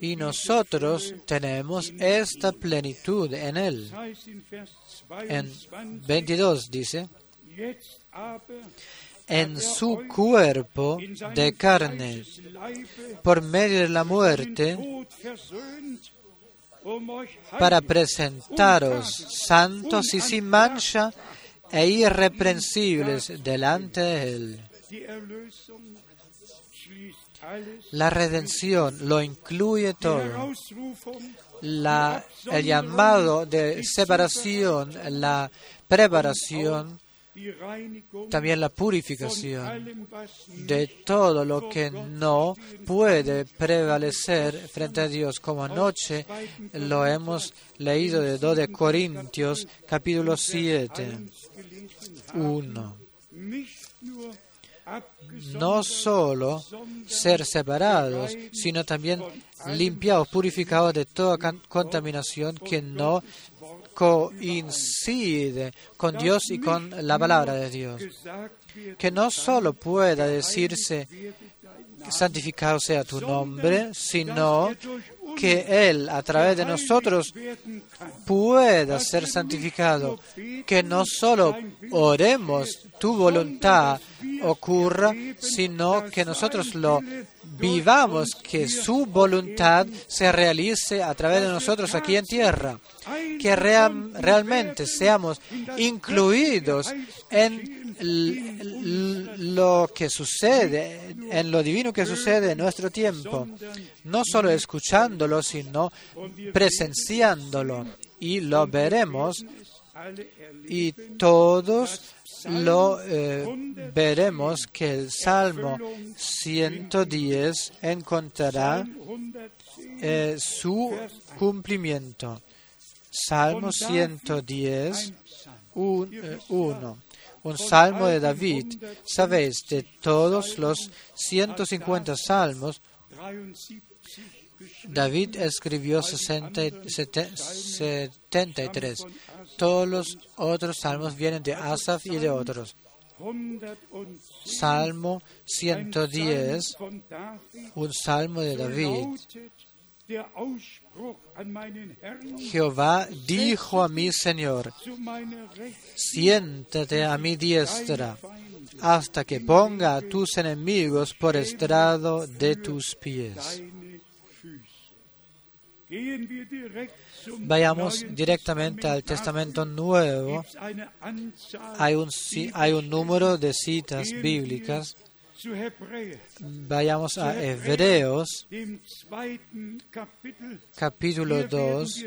Speaker 1: Y nosotros tenemos esta plenitud en él. En 22 dice, en su cuerpo de carne, por medio de la muerte, para presentaros santos y sin mancha e irreprensibles delante de Él. La redención lo incluye todo. La, el llamado de separación, la preparación, también la purificación de todo lo que no puede prevalecer frente a Dios, como anoche lo hemos leído de 2 de Corintios capítulo 7, 1 no solo ser separados, sino también limpiados, purificados de toda contaminación que no coincide con Dios y con la palabra de Dios. Que no solo pueda decirse santificado sea tu nombre, sino que Él a través de nosotros pueda ser santificado, que no solo oremos tu voluntad ocurra, sino que nosotros lo vivamos, que su voluntad se realice a través de nosotros aquí en tierra, que realmente seamos incluidos en lo que sucede, en lo divino que sucede en nuestro tiempo, no solo escuchándolo, sino presenciándolo. Y lo veremos y todos lo eh, veremos que el Salmo 110 encontrará eh, su cumplimiento. Salmo 110, 1. Eh, un salmo de David. Sabéis, de todos los 150 salmos, David escribió 73. Todos los otros salmos vienen de Asaf y de otros. Salmo 110, un salmo de David. Jehová dijo a mi Señor, siéntate a mi diestra hasta que ponga a tus enemigos por estrado de tus pies. Vayamos directamente al Testamento Nuevo. Hay un, hay un número de citas bíblicas Vayamos a Hebreos, capítulo 2.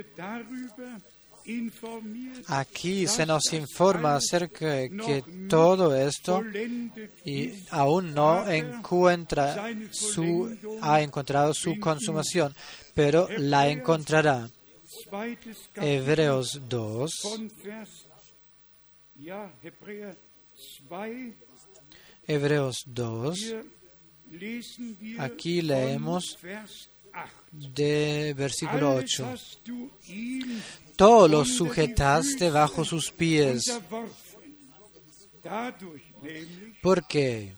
Speaker 1: Aquí se nos informa acerca de que todo esto y aún no encuentra su, ha encontrado su consumación, pero la encontrará. Hebreos 2. Hebreos 2. Aquí leemos de versículo 8. Todo lo sujetaste bajo sus pies. Porque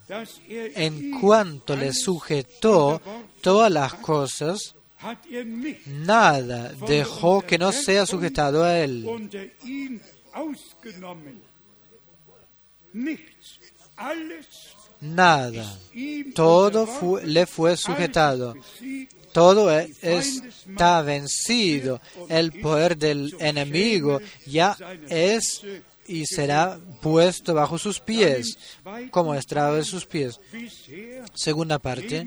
Speaker 1: en cuanto le sujetó todas las cosas, nada dejó que no sea sujetado a él nada. Todo le fue sujetado. Todo e, está vencido. El poder del enemigo ya es y será puesto bajo sus pies, como estrado de sus pies. Segunda parte,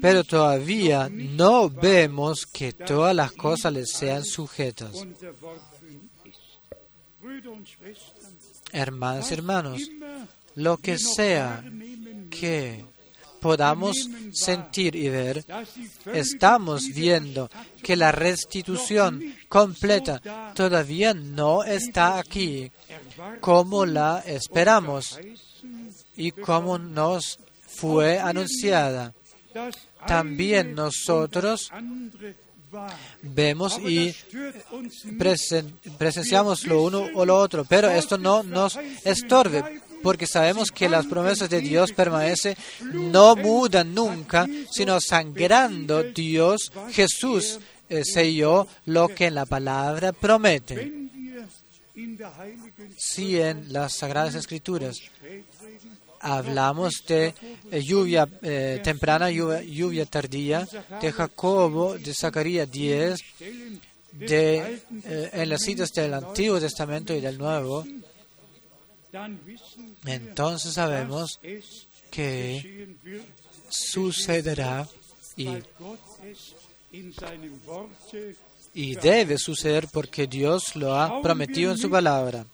Speaker 1: pero todavía no vemos que todas las cosas le sean sujetas. Hermanas y hermanos, lo que sea que podamos sentir y ver, estamos viendo que la restitución completa todavía no está aquí como la esperamos y como nos fue anunciada. También nosotros vemos y presenciamos lo uno o lo otro, pero esto no nos estorbe porque sabemos que las promesas de Dios permanecen, no mudan nunca, sino sangrando Dios, Jesús eh, selló lo que en la palabra promete. Si en las Sagradas Escrituras hablamos de eh, lluvia eh, temprana, lluvia, tardía, de Jacobo, de Zacarías 10, de, eh, en las citas del Antiguo Testamento y del Nuevo, entonces sabemos que sucederá y, y debe suceder porque Dios lo ha prometido en su palabra.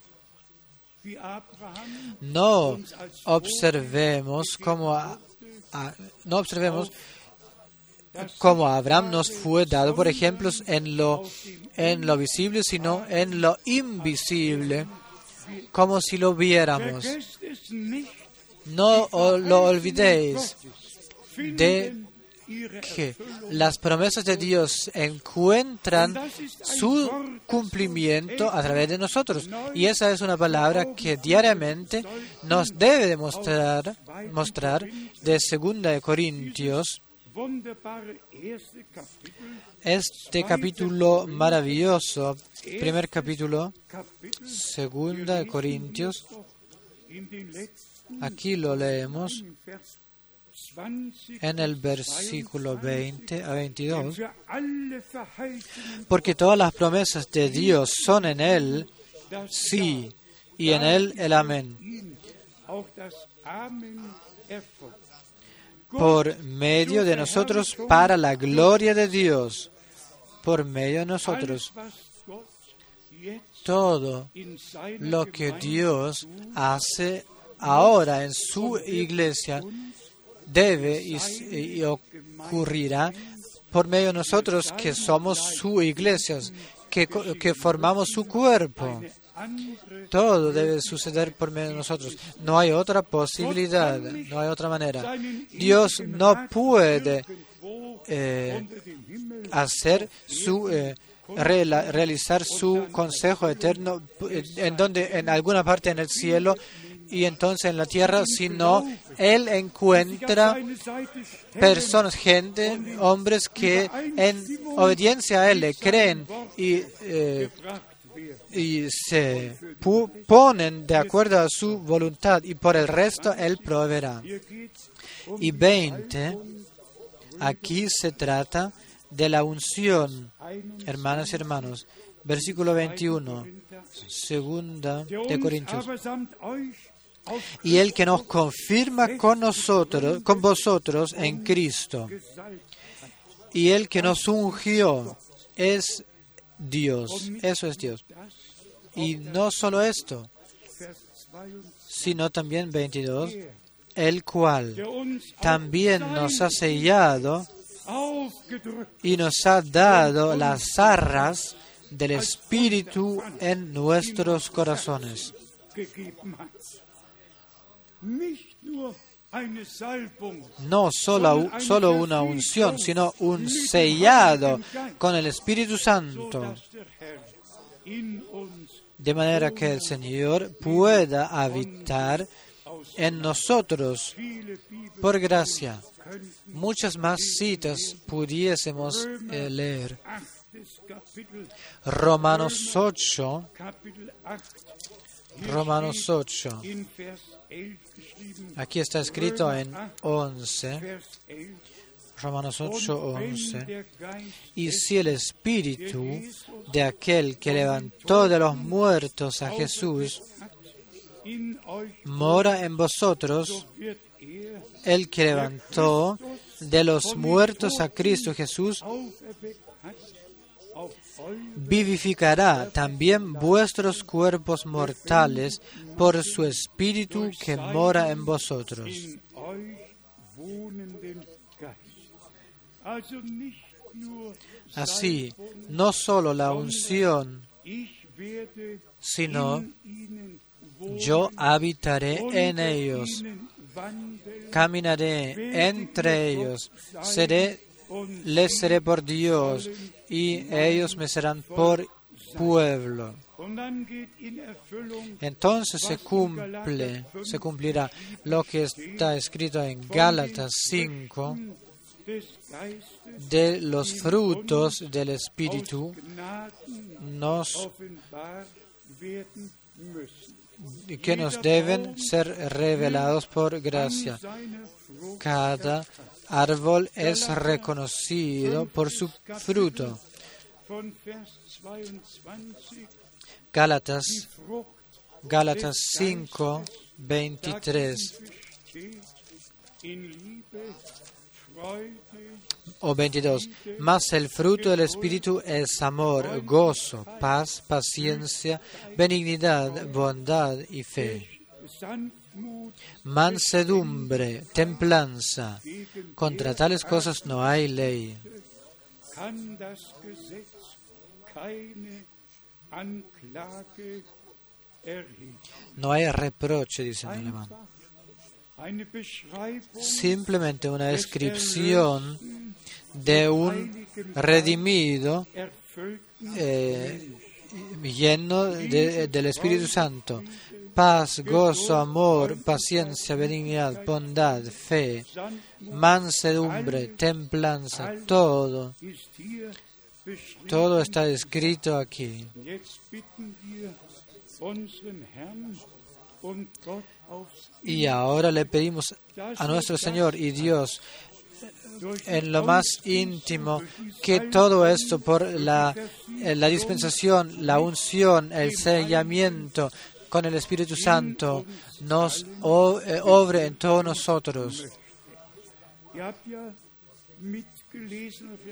Speaker 1: No observemos como no observemos como Abraham nos fue dado, por ejemplo, en lo, en lo visible, sino en lo invisible, como si lo viéramos. No lo olvidéis de que las promesas de Dios encuentran su cumplimiento a través de nosotros. Y esa es una palabra que diariamente nos debe demostrar mostrar de 2 Corintios. Este capítulo maravilloso, primer capítulo, segunda de Corintios, aquí lo leemos en el versículo 20 a 22, porque todas las promesas de Dios son en Él, sí, y en Él el amén. Por medio de nosotros, para la gloria de Dios, por medio de nosotros. Todo lo que Dios hace ahora en su iglesia debe y, ocurrirá por medio de nosotros que somos su iglesia, que, que formamos su cuerpo. Todo debe suceder por medio de nosotros. No hay otra posibilidad, no hay otra manera. Dios no puede eh, hacer su eh, realizar su consejo eterno eh, en donde en alguna parte en el cielo y entonces en la tierra, sino Él encuentra personas, gente, hombres que en obediencia a Él creen y, eh, y se ponen de acuerdo a su voluntad y por el resto Él proveerá. Y 20, aquí se trata de la unción, hermanas y hermanos. Versículo 21, segunda de Corintios y el que nos confirma con nosotros, con vosotros en Cristo. Y el que nos ungió es Dios, eso es Dios. Y no solo esto, sino también 22, el cual también nos ha sellado y nos ha dado las arras del Espíritu en nuestros corazones no solo, solo una unción, sino un sellado con el Espíritu Santo, de manera que el Señor pueda habitar en nosotros por gracia. Muchas más citas pudiésemos eh, leer. Romanos 8, Romanos 8, Aquí está escrito en 11, Romanos 8, 11. Y si el espíritu de aquel que levantó de los muertos a Jesús mora en vosotros, el que levantó de los muertos a Cristo Jesús vivificará también vuestros cuerpos mortales por su espíritu que mora en vosotros. Así, no solo la unción, sino yo habitaré en ellos, caminaré entre ellos, seré, les seré por Dios y ellos me serán por pueblo. Entonces se cumple, se cumplirá lo que está escrito en Gálatas 5 de los frutos del Espíritu que nos deben ser revelados por gracia. Cada árbol es reconocido por su fruto. Gálatas, Gálatas 5, 23 o 22. Mas el fruto del Espíritu es amor, gozo, paz, paciencia, benignidad, bondad y fe. Mansedumbre, templanza. Contra tales cosas no hay ley. No hay reproche, dice en alemán. Simplemente una descripción de un redimido eh, lleno del Espíritu Santo. Paz, gozo, amor, paciencia, benignidad, bondad, fe, mansedumbre, templanza, todo. Todo está escrito aquí. Y ahora le pedimos a nuestro Señor y Dios en lo más íntimo que todo esto por la, la dispensación, la unción, el sellamiento con el Espíritu Santo nos eh, obre en todos nosotros.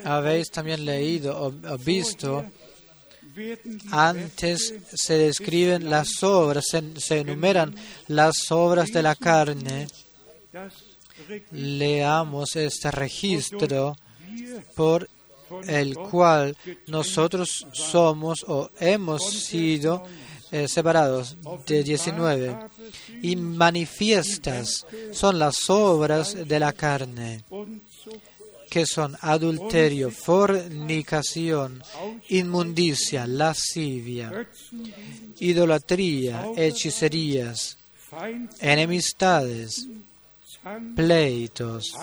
Speaker 1: Habéis también leído o visto antes se describen las obras, se, enumeran las obras de la carne. Leamos este registro por el cual nosotros somos o hemos sido eh, separados de 19 y manifiestas son las obras de la carne que son adulterio, fornicación, inmundicia, lascivia, idolatría, hechicerías, enemistades, pleitos,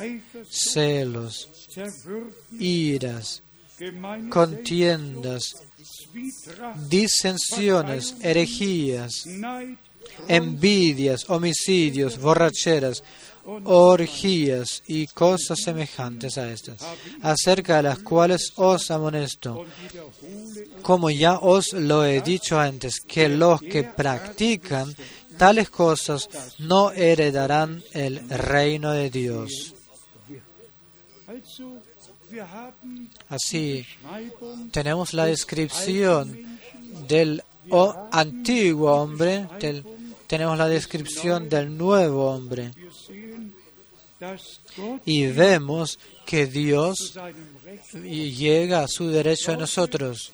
Speaker 1: celos, iras, contiendas, disensiones, herejías, envidias, homicidios, borracheras, orgías y cosas semejantes a estas, acerca de las cuales os amonesto, como ya os lo he dicho antes, que los que practican tales cosas no heredarán el reino de Dios. Así, tenemos la descripción del antiguo hombre, tenemos la descripción del nuevo hombre y vemos que Dios llega a su derecho a nosotros.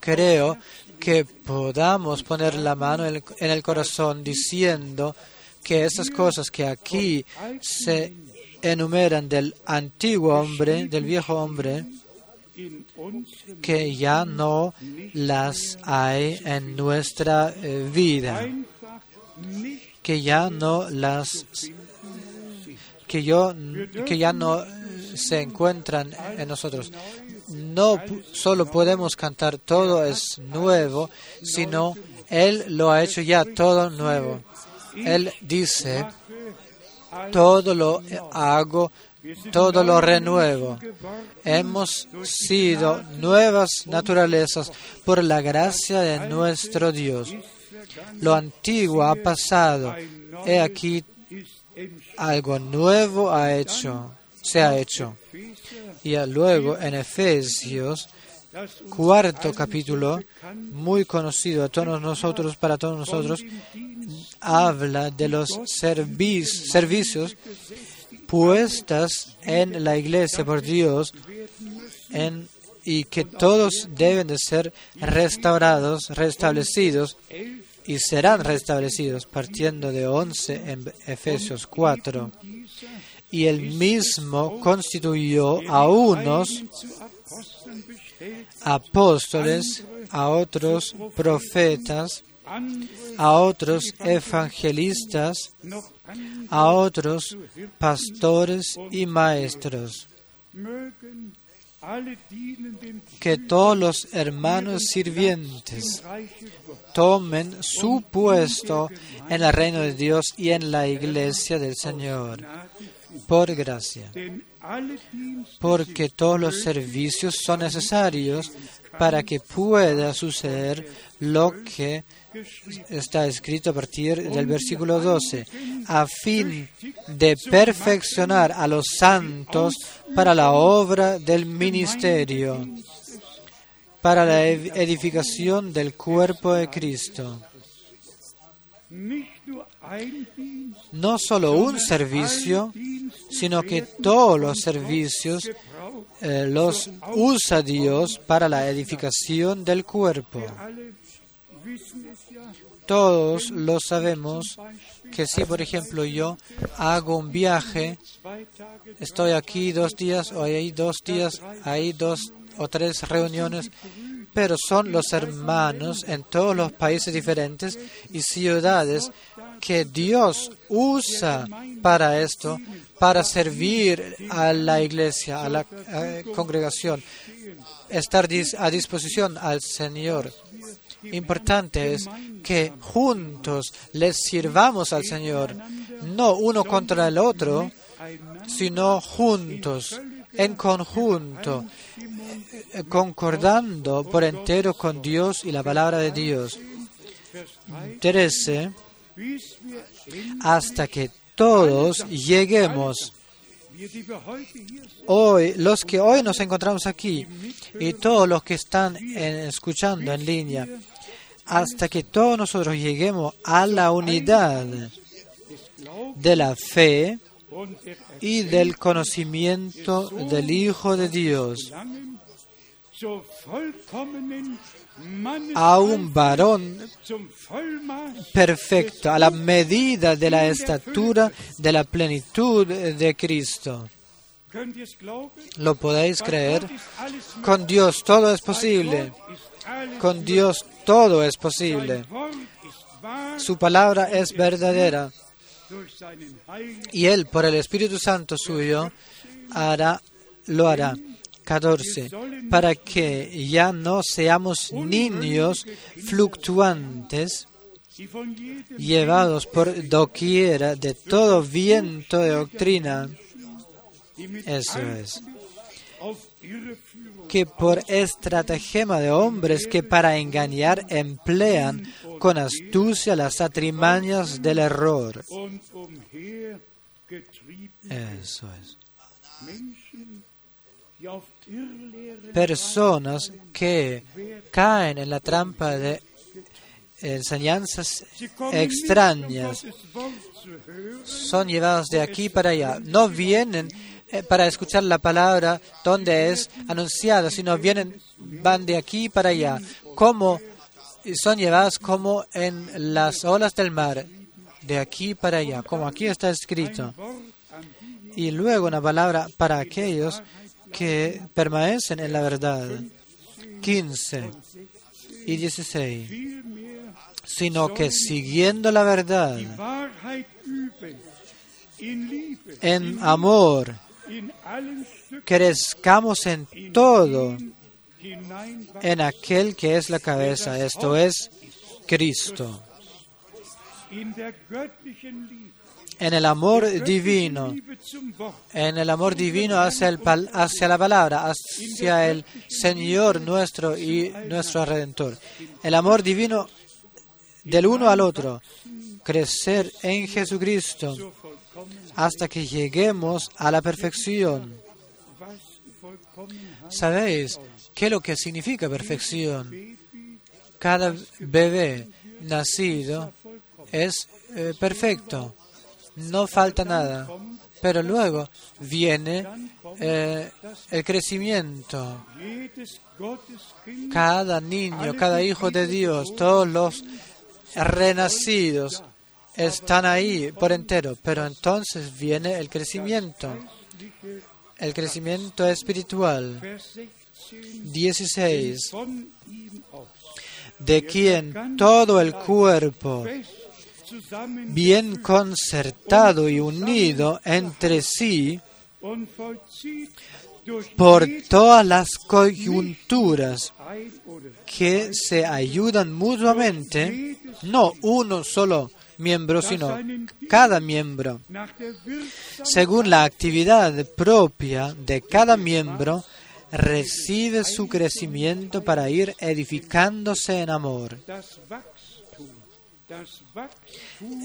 Speaker 1: Creo que podamos poner la mano en el corazón diciendo que esas cosas que aquí se enumeran del antiguo hombre, del viejo hombre, que ya no las hay en nuestra eh, vida, que ya no las que, yo, que ya no se encuentran en nosotros. No solo podemos cantar todo es nuevo, sino Él lo ha hecho ya todo nuevo. Él dice, todo lo hago, todo lo renuevo. Hemos sido nuevas naturalezas por la gracia de nuestro Dios. Lo antiguo ha pasado. He aquí algo nuevo ha hecho, se ha hecho. Y luego en Efesios, cuarto capítulo, muy conocido a todos nosotros, para todos nosotros, habla de los servicios puestas en la iglesia por Dios y que todos deben de ser restaurados, restablecidos y serán restablecidos, partiendo de 11 en Efesios 4. Y él mismo constituyó a unos apóstoles, a otros profetas, a otros evangelistas, a otros pastores y maestros que todos los hermanos sirvientes tomen su puesto en el reino de Dios y en la iglesia del Señor, por gracia. Porque todos los servicios son necesarios para que pueda suceder lo que está escrito a partir del versículo 12, a fin de perfeccionar a los santos para la obra del ministerio, para la edificación del cuerpo de Cristo. No solo un servicio, sino que todos los servicios eh, los usa Dios para la edificación del cuerpo. Todos lo sabemos que si, por ejemplo, yo hago un viaje, estoy aquí dos días o ahí dos días, hay dos o tres reuniones, pero son los hermanos en todos los países diferentes y ciudades que Dios usa para esto, para servir a la iglesia, a la congregación, estar a disposición al Señor importante es que juntos les sirvamos al Señor, no uno contra el otro, sino juntos, en conjunto, eh, concordando por entero con Dios y la palabra de Dios. 13. Hasta que todos lleguemos. Hoy, los que hoy nos encontramos aquí y todos los que están escuchando en línea, hasta que todos nosotros lleguemos a la unidad de la fe y del conocimiento del Hijo de Dios, a un varón perfecto, a la medida de la estatura de la plenitud de Cristo. ¿Lo podéis creer? Con Dios todo es posible. Con Dios todo es posible. Su palabra es verdadera. Y Él, por el Espíritu Santo suyo, hará, lo hará. 14. Para que ya no seamos niños fluctuantes, llevados por doquiera de todo viento de doctrina. Eso es que por estratagema de hombres que para engañar emplean con astucia las atrimañas del error. Eso es. Personas que caen en la trampa de enseñanzas extrañas son llevados de aquí para allá. No vienen eh, para escuchar la palabra donde es anunciada, sino vienen, van de aquí para allá, como son llevadas como en las olas del mar, de aquí para allá, como aquí está escrito. Y luego una palabra para aquellos que permanecen en la verdad. 15 y 16. Sino que siguiendo la verdad, en amor, crezcamos en todo en aquel que es la cabeza, esto es Cristo. En el amor divino, en el amor divino hacia, el, hacia la palabra, hacia el Señor nuestro y nuestro Redentor. El amor divino del uno al otro, crecer en Jesucristo hasta que lleguemos a la perfección. ¿Sabéis qué es lo que significa perfección? Cada bebé nacido es eh, perfecto, no falta nada, pero luego viene eh, el crecimiento. Cada niño, cada hijo de Dios, todos los renacidos están ahí por entero, pero entonces viene el crecimiento, el crecimiento espiritual. 16. De quien todo el cuerpo, bien concertado y unido entre sí, por todas las coyunturas que se ayudan mutuamente, no uno solo miembro, sino cada miembro, según la actividad propia de cada miembro, recibe su crecimiento para ir edificándose en amor.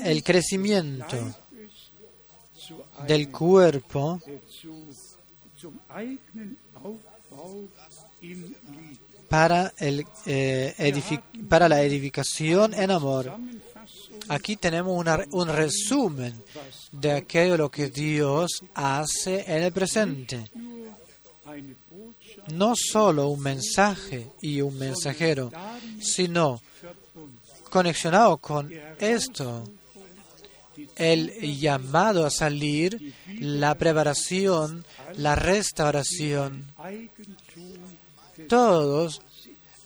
Speaker 1: El crecimiento del cuerpo para, el, eh, para la edificación en amor. Aquí tenemos un resumen de aquello lo que Dios hace en el presente. No solo un mensaje y un mensajero, sino conexionado con esto, el llamado a salir, la preparación, la restauración, todos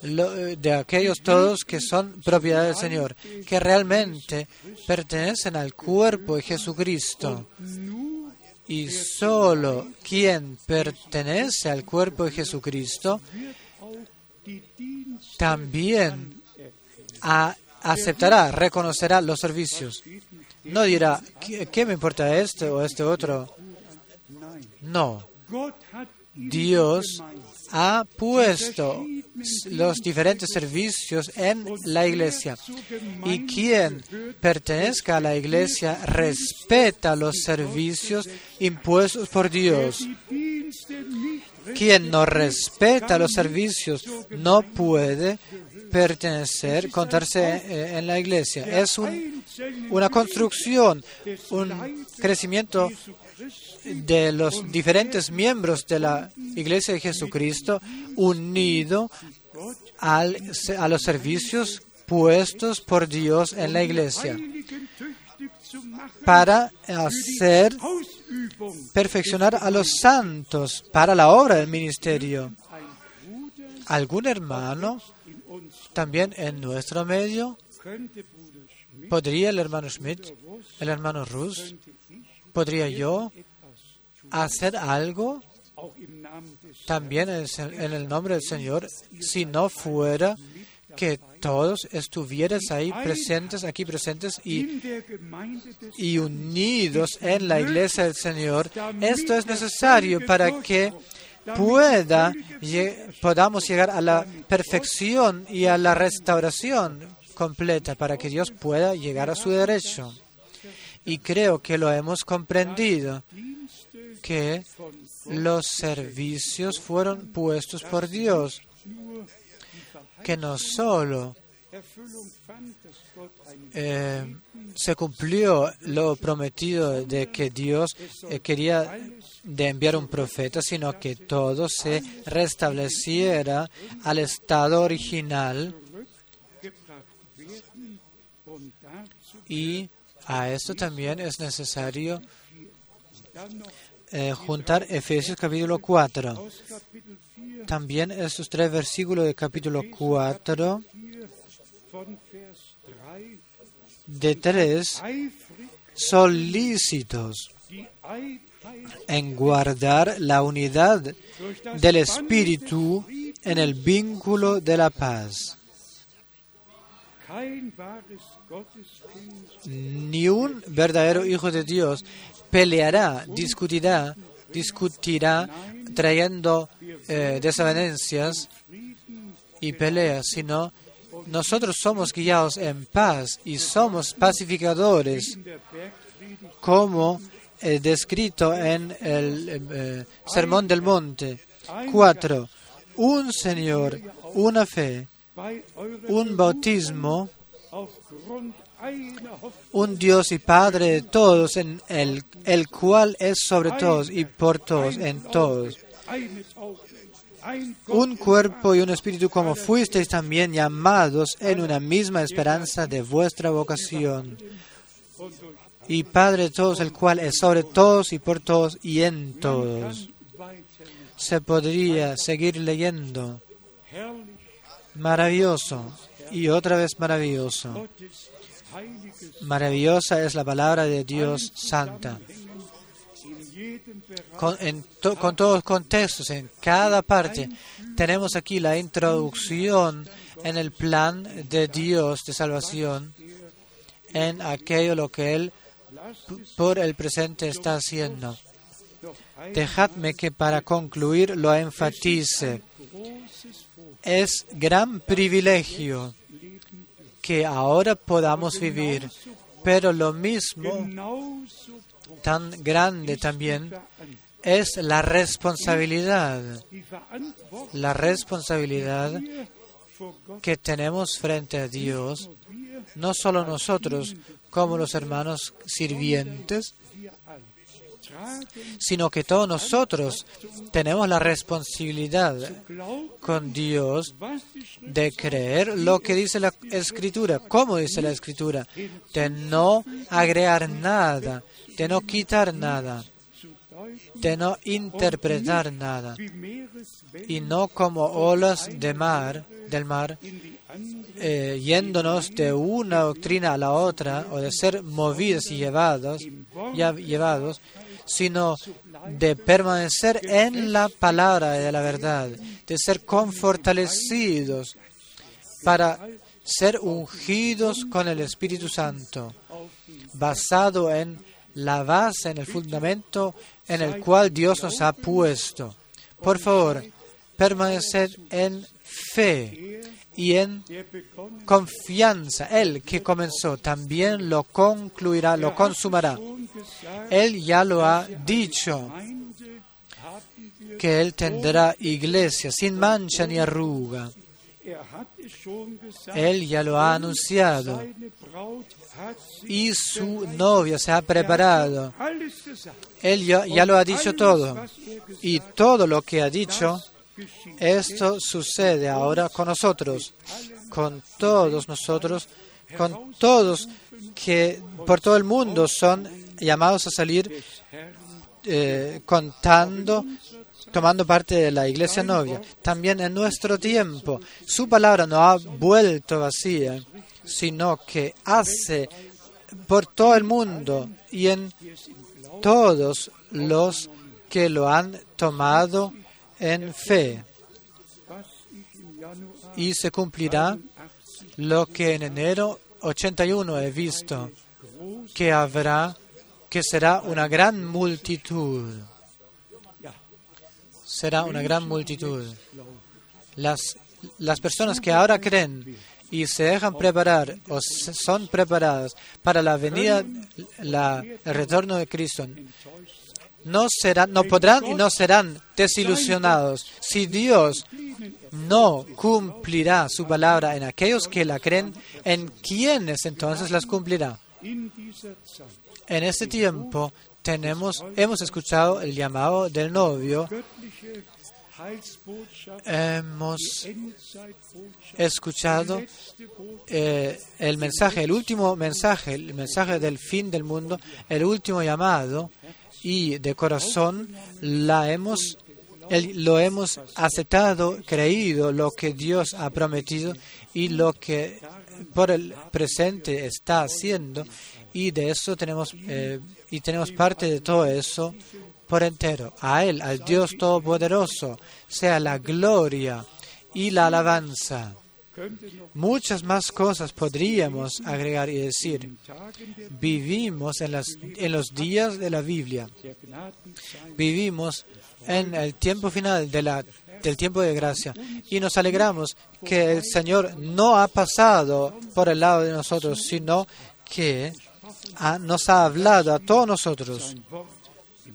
Speaker 1: de aquellos todos que son propiedad del Señor, que realmente pertenecen al cuerpo de Jesucristo. Y solo quien pertenece al cuerpo de Jesucristo también aceptará, reconocerá los servicios. No dirá, ¿qué, me importa este o este otro? No. Dios ha puesto los diferentes servicios en la iglesia. Y quien pertenezca a la iglesia respeta los servicios impuestos por Dios. Quien no respeta los servicios no puede pertenecer, contarse eh, en la iglesia. Es una construcción, un crecimiento de los diferentes miembros de la Iglesia de Jesucristo unido al, a los servicios puestos por Dios en la Iglesia para hacer perfeccionar a los santos para la obra del ministerio. ¿Algún hermano también en nuestro medio? ¿Podría el hermano Schmidt, el hermano Rus, podría yo hacer algo también en el nombre del Señor si no fuera que todos estuvieras ahí presentes, aquí presentes y, y unidos en la iglesia del Señor. Esto es necesario para que pueda, podamos llegar a la perfección y a la restauración completa, para que Dios pueda llegar a su derecho. Y creo que lo hemos comprendido, que los servicios fueron puestos por Dios, que no solo eh, se cumplió lo prometido de que Dios eh, quería de enviar un profeta, sino que todo se restableciera al estado original y a esto también es necesario eh, juntar Efesios capítulo 4. También estos tres versículos del capítulo 4 de 3 solícitos en guardar la unidad del Espíritu en el vínculo de la paz. Ni un verdadero hijo de Dios peleará, discutirá, discutirá trayendo eh, desavenencias y peleas, sino nosotros somos guiados en paz y somos pacificadores, como eh, descrito en el eh, Sermón del Monte. Cuatro, un Señor, una fe, un bautismo, un Dios y Padre de todos, en el, el cual es sobre todos y por todos, en todos. Un cuerpo y un espíritu como fuisteis también llamados en una misma esperanza de vuestra vocación. Y Padre de todos, el cual es sobre todos y por todos y en todos. Se podría seguir leyendo maravilloso y otra vez maravilloso. Maravillosa es la palabra de Dios santa. Con, con todos los contextos, en cada parte. Tenemos aquí la introducción en el plan de Dios de salvación, en aquello lo que Él por el presente está haciendo. Dejadme que para concluir lo enfatice. Es gran privilegio que ahora podamos vivir, pero lo mismo, tan grande también, es la responsabilidad, la responsabilidad que tenemos frente a Dios, no solo nosotros como los hermanos sirvientes, sino que todos nosotros tenemos la responsabilidad con Dios de creer lo que dice la Escritura, como dice la Escritura, de no agregar nada, de no quitar nada, de no interpretar nada, y no como olas de mar, del mar, eh, yéndonos de una doctrina a la otra, o de ser movidos y llevados, ya llevados sino de permanecer en la palabra de la verdad, de ser confortalecidos para ser ungidos con el Espíritu Santo, basado en la base, en el fundamento en el cual Dios nos ha puesto. Por favor, permanecer en fe y en confianza. Él que comenzó también lo concluirá, lo consumará. Él ya lo ha dicho, que Él tendrá iglesia sin mancha ni arruga. Él ya lo ha anunciado y su novia se ha preparado. Él ya, lo ha dicho todo. Y todo lo que ha dicho, esto sucede ahora con nosotros, con todos nosotros, con todos que por todo el mundo son llamados a salir eh, contando, tomando parte de la iglesia novia. También en nuestro tiempo, su palabra no ha vuelto vacía, sino que hace por todo el mundo y en todos los que lo han tomado en fe. Y se cumplirá lo que en enero 81 he visto, que habrá, que será una gran multitud. Será una gran multitud. Las, las personas que ahora creen y se dejan preparar o son preparadas para la venida, la, el retorno de Cristo, no, serán, no podrán y no serán desilusionados. Si Dios no cumplirá su palabra en aquellos que la creen, ¿en quiénes entonces las cumplirá? En este tiempo tenemos, hemos escuchado el llamado del novio, hemos escuchado eh, el mensaje, el último mensaje, el mensaje del fin del mundo, el último llamado y de corazón la hemos, lo hemos aceptado, creído lo que Dios ha prometido y lo que por el presente está haciendo. Y de eso tenemos eh, y tenemos parte de todo eso por entero. A Él, al Dios Todopoderoso, sea la gloria y la alabanza Muchas más cosas podríamos agregar y decir. Vivimos en, las, en los días de la Biblia. Vivimos en el tiempo final de la, del tiempo de gracia. Y nos alegramos que el Señor no ha pasado por el lado de nosotros, sino que nos ha hablado a todos nosotros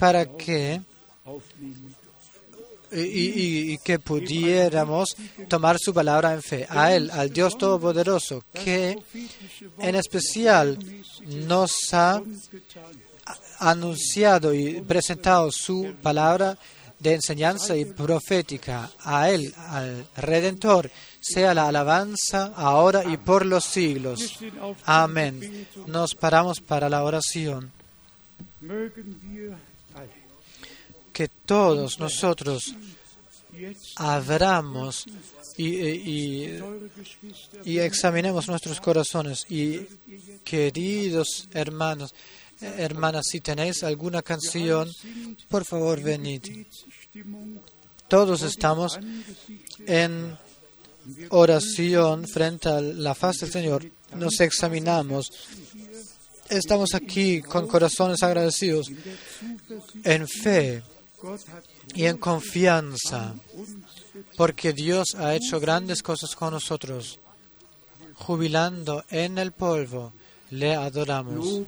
Speaker 1: para que y, que pudiéramos tomar su palabra en fe. A Él, al Dios Todopoderoso, que en especial nos ha anunciado y presentado su palabra de enseñanza y profética. A Él, al Redentor, sea la alabanza ahora y por los siglos. Amén. Nos paramos para la oración que todos nosotros abramos y, y, examinemos nuestros corazones. Y queridos hermanos, Hermanas, si tenéis alguna canción, por favor venid. Todos estamos en oración frente a la faz del Señor. Nos examinamos. Estamos aquí con corazones agradecidos, en fe y en confianza, porque Dios ha hecho grandes cosas con nosotros. Jubilando en el polvo, le adoramos.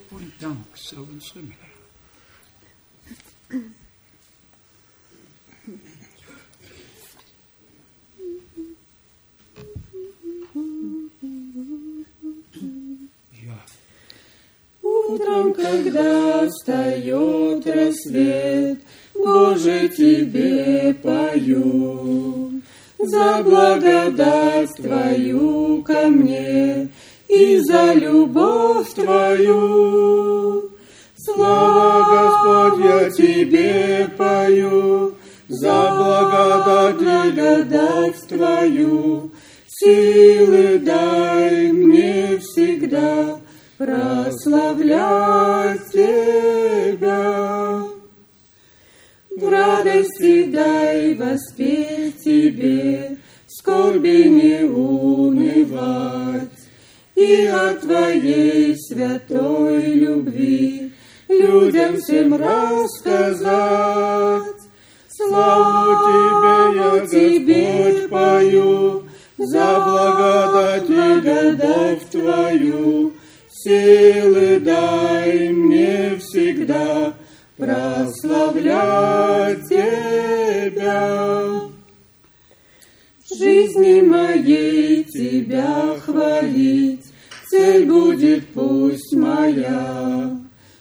Speaker 2: Утром, когда встает рассвет, Боже, Тебе пою. За благодать Твою ко мне и за любовь Твою. Слава, Господь, я Тебе пою, За благодать, благодать Твою. Силы дай мне всегда, прославлять Тебя. Радости дай воспеть Тебе, скорби не унывать, и о Твоей святой любви людям всем рассказать. Славу Тебе, я Тебе пою, за благодать, благодать Твою, силы дай мне всегда прославлять Тебя. В жизни моей Тебя хвалить, цель будет пусть моя,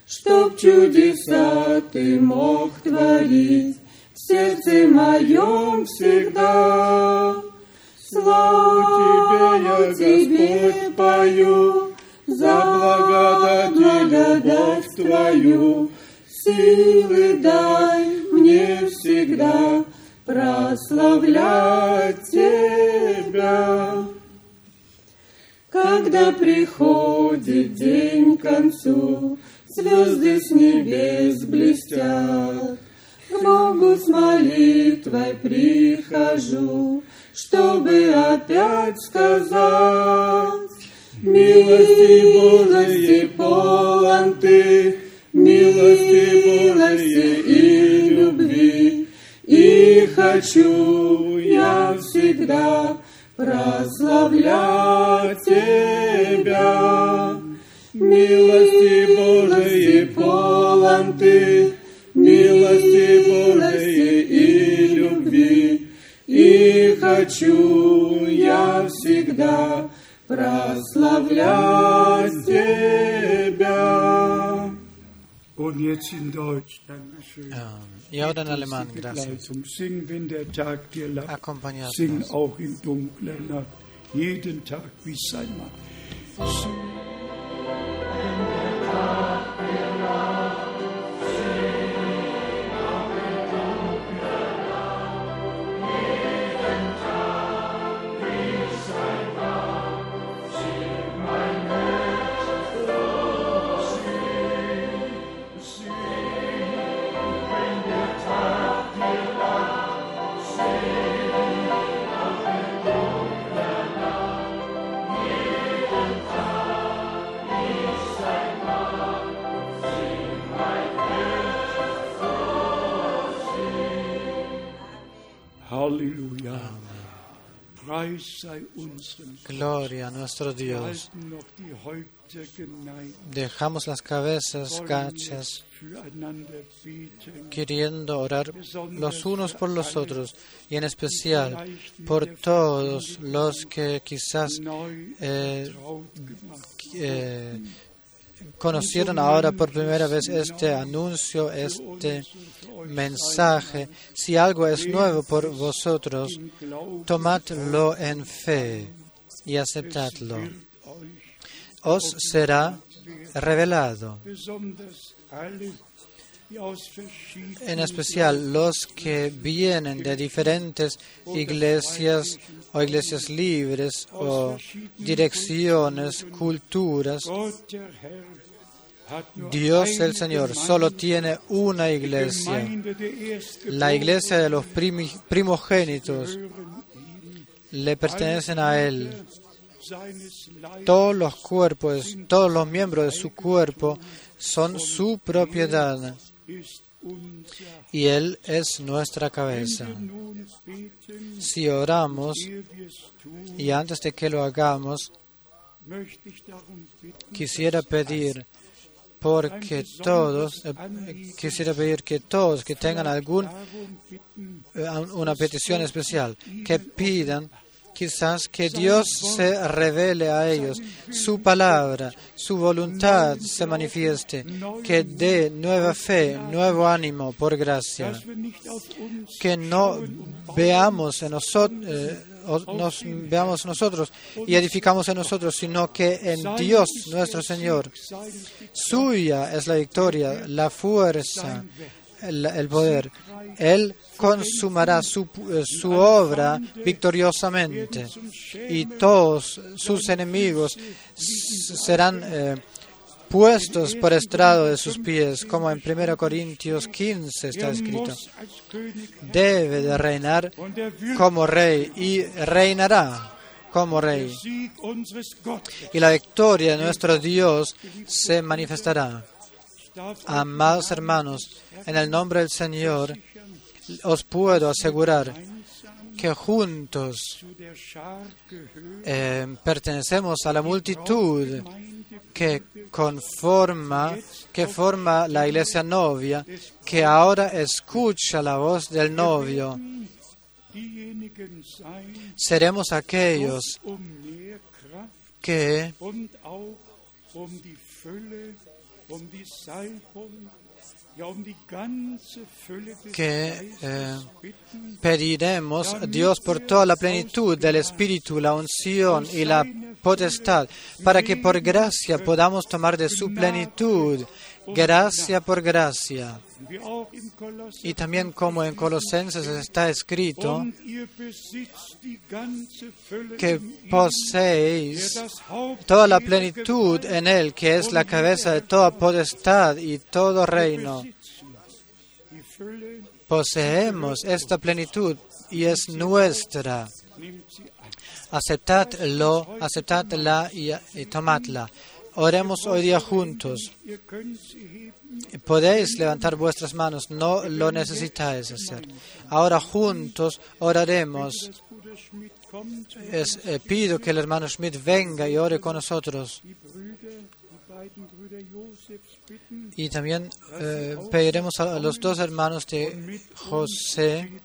Speaker 2: чтоб чудеса Ты мог творить в сердце моем всегда. Славу Тебе, я Тебе пою, за благодать, благодать Твою, силы дай мне всегда прославлять Тебя. Когда приходит день к концу, звезды с небес блестят, к Богу с молитвой прихожу, чтобы опять сказать, Милости Божией полон Ты, милости Божией и любви, и хочу я всегда прославлять Тебя. Милости Божией полон Ты, милости Божией и любви, и хочу я всегда прославлять Тебя.
Speaker 3: Und jetzt in Deutsch, Dankeschön.
Speaker 1: Ah, Y ahora en alemán, gracias.
Speaker 3: Leitung. Sing, wenn der Tag dir lacht. Sing auch in dunkler Nacht. Jeden Tag wie sein Mann. Sing. Halleluja. Preis sei Gott.
Speaker 1: Gloria a nuestro Dios. Dejamos las cabezas gachas, queriendo orar los unos por los otros y en especial por todos los que quizás eh, eh, conocieron ahora por primera vez este anuncio, este mensaje. Si algo es nuevo por vosotros, tomadlo en fe y aceptadlo. Os será revelado. En especial los que vienen de diferentes iglesias o iglesias libres o direcciones, culturas. Dios el Señor solo tiene una iglesia, la iglesia de los primogénitos. Le pertenecen a Él. Todos los cuerpos, todos los miembros de su cuerpo son su propiedad y Él es nuestra cabeza. Si oramos y antes de que lo hagamos, quisiera pedir porque todos eh, quisiera pedir que todos que tengan algún eh, petición especial que pidan quizás que Dios se revele a ellos, su palabra, su voluntad se manifieste, que dé nueva fe, nuevo ánimo por gracia, que no veamos en nosotros. Eh, nos veamos nosotros y edificamos en nosotros, sino que en Dios nuestro Señor. Suya es la victoria, la fuerza, el, poder. Él consumará su, eh, su, obra victoriosamente y todos sus enemigos serán eh, puestos por estrado de sus pies, como en 1 Corintios 15 está escrito. Debe de reinar como rey y reinará como rey. Y la victoria de nuestro Dios se manifestará. Amados hermanos, en el nombre del Señor, os puedo asegurar que juntos eh, pertenecemos a la multitud que conforma, que forma la iglesia novia, que ahora escucha la voz del novio. Seremos aquellos que que eh, pediremos a Dios por toda la plenitud del Espíritu, la unción y la potestad, para que por gracia podamos tomar de su plenitud, gracia por gracia. Y también como en Colosenses está escrito, que poseéis toda la plenitud en Él, que es la cabeza de toda potestad y todo reino. Poseemos esta plenitud y es nuestra. Aceptadlo, aceptadla y, y tomadla. Oremos hoy día juntos. Podéis levantar vuestras manos, no lo necesitáis hacer. Ahora juntos oraremos. Eh, pido que el hermano Schmidt venga y ore con nosotros. Y también eh, pediremos a los dos hermanos de José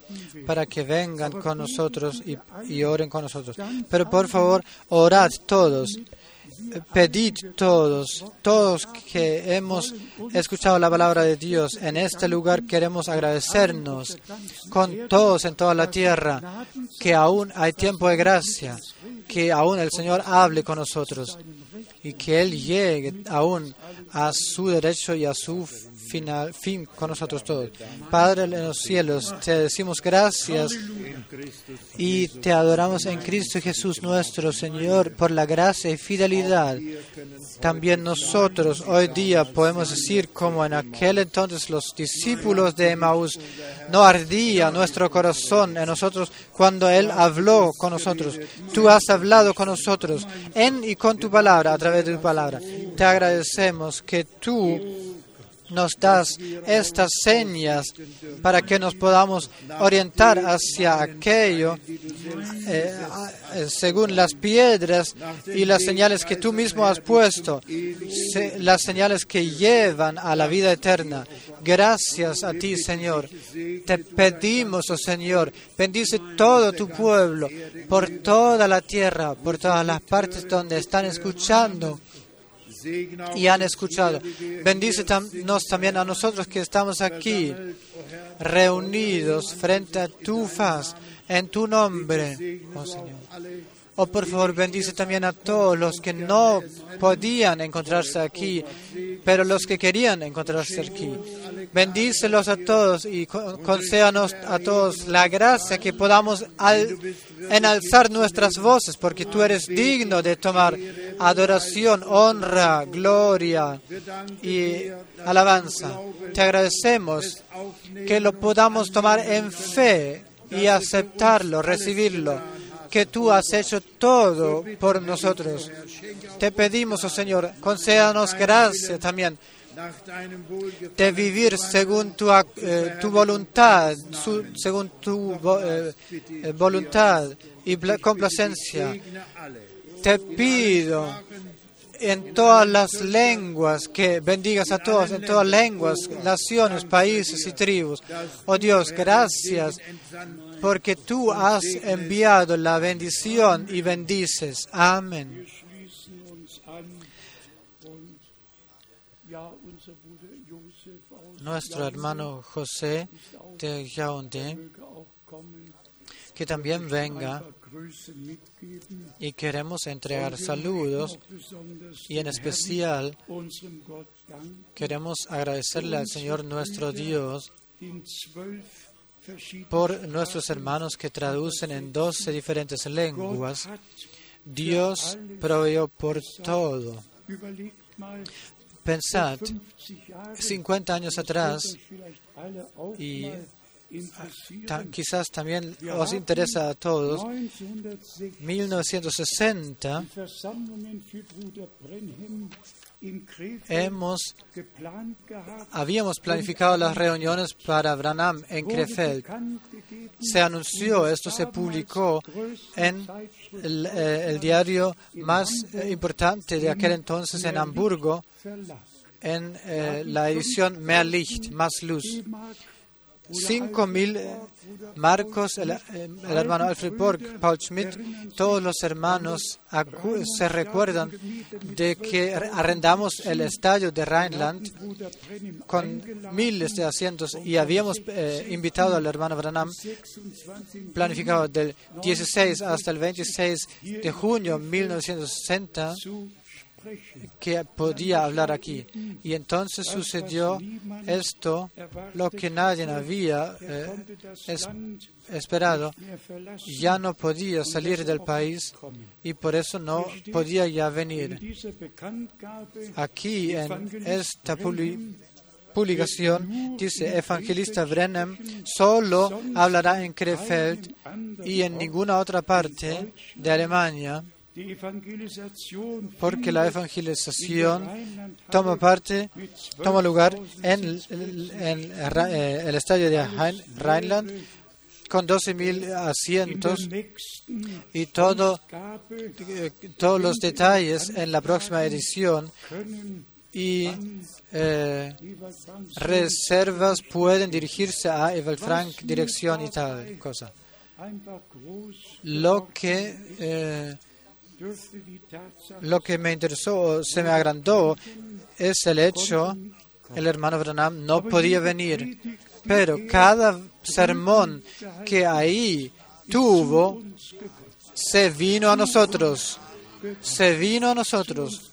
Speaker 1: para que vengan con nosotros y oren con nosotros. Pero por favor, orad todos pedid todos, todos que hemos escuchado la palabra de Dios. En este lugar, queremos agradecernos con todos en toda la tierra, que aún hay tiempo de gracia, que aún el Señor hable con nosotros y que Él llegue aún a su derecho y a su final, fin con nosotros todos. Padre en los cielos, te decimos gracias y te adoramos en Cristo Jesús nuestro Señor por la gracia y fidelidad. También nosotros hoy día podemos decir como en aquel entonces los discípulos de Emaús, no ardía nuestro corazón en nosotros cuando Él habló con nosotros. Tú has hablado con nosotros en y con tu palabra, a través de tu palabra. Te agradecemos que tú nos das estas señas para que nos podamos orientar hacia aquello eh, eh, según las piedras y las señales que tú mismo has puesto, las señales que llevan a la vida eterna. Gracias a ti, Señor. Te pedimos, oh Señor, bendice todo tu pueblo por toda la tierra, por todas las partes donde están escuchando y han escuchado. Bendícenos también a nosotros que estamos aquí reunidos frente a tu faz, en tu nombre, oh Señor. Oh, por favor, bendice también a todos los que no podían encontrarse aquí, pero los que querían encontrarse aquí. Bendícelos a todos y concédanos a todos la gracia que podamos enalzar nuestras voces, porque tú eres digno de tomar adoración, honra, gloria y alabanza. Te agradecemos que lo podamos tomar en fe y aceptarlo, recibirlo que tú has hecho todo por nosotros. Te pedimos, oh Señor, concédanos gracia también de vivir según tu, eh, tu voluntad, según tu eh, voluntad y complacencia. Te pido en todas las lenguas, que bendigas a todos, en todas lenguas, naciones, países y tribus. Oh Dios, gracias porque tú has enviado la bendición y bendices. Amén. Nuestro hermano José de Yaoundé, que también venga y queremos entregar saludos y en especial queremos agradecerle al Señor nuestro Dios por nuestros hermanos que traducen en 12 diferentes lenguas. Dios proveyó por todo. Pensad, 50 años atrás, y quizás también os interesa a todos, 1960, Hemos, habíamos planificado las reuniones para Branham en Krefeld. Se anunció, esto se publicó en el, eh, diario más eh, importante de aquel entonces en Hamburgo, en eh, la edición Mehr Licht, más luz. Cinco mil Marcos, el, hermano Alfred Borg, Paul Schmidt, todos los hermanos se recuerdan de que arrendamos el estadio de Rheinland con miles de asientos y habíamos eh, invitado al hermano Branham, planificado del 16 hasta el 26 de junio de 1960 que podía hablar aquí. Y entonces sucedió esto, lo que nadie había eh, esperado. Ya no podía salir del país y por eso no podía ya venir. Aquí en esta publicación dice evangelista Brennan solo hablará en Krefeld y en ninguna otra parte de Alemania porque la evangelización toma parte, toma lugar en, eh, el estadio de Rheinland con 12.000 asientos y todo, eh, todos los detalles en la próxima edición y eh, reservas pueden dirigirse a Evel Frank, dirección y tal cosa. Lo que lo que me interesó, se me agrandó, es el hecho, el hermano Branham no podía venir, pero cada sermón que ahí tuvo, se vino a nosotros, se vino a nosotros.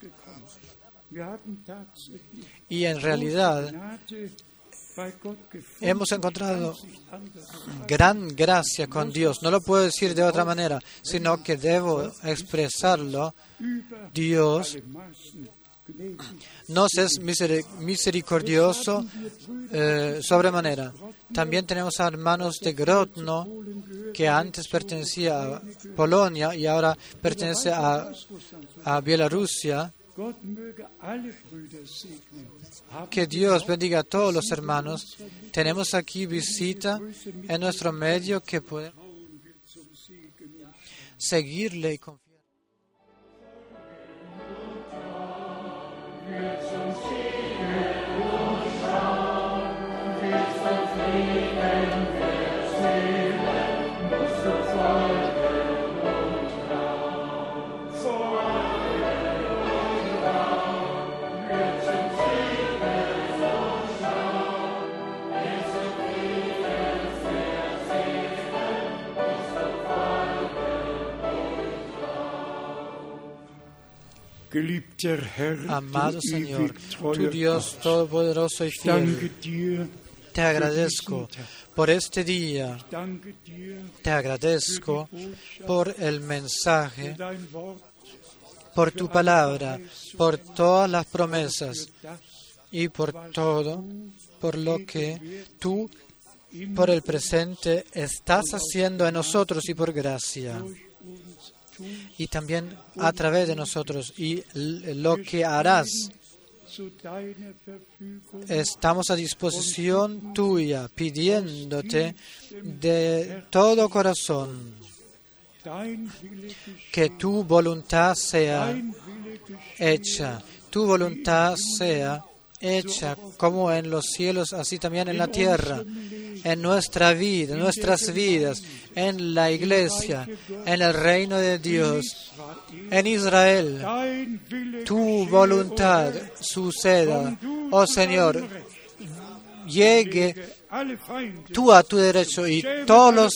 Speaker 1: Y en realidad Hemos encontrado gran gracia con Dios. No lo puedo decir de otra manera, sino que debo expresarlo. Dios nos es misericordioso eh, sobremanera. También tenemos a hermanos de Grodno, que antes pertenecía a Polonia y ahora pertenece a, a Bielorrusia. Que Dios bendiga a todos los hermanos. Tenemos aquí visita en nuestro medio que puede seguirle y confiar. Amado Señor, tu Dios Todopoderoso y fiel, te agradezco por este día. Te agradezco por el mensaje, por tu palabra, por todas las promesas y por todo, por lo que tú, por el presente, estás haciendo en nosotros y por gracia y también a través de nosotros y lo que harás. Estamos a disposición tuya, pidiéndote de todo corazón que tu voluntad sea hecha, tu voluntad sea hecha como en los cielos, así también en la tierra, en nuestra vida, en nuestras vidas, en la iglesia, en el reino de Dios, en Israel. Tu voluntad suceda, oh Señor, llegue tú a tu derecho y todos los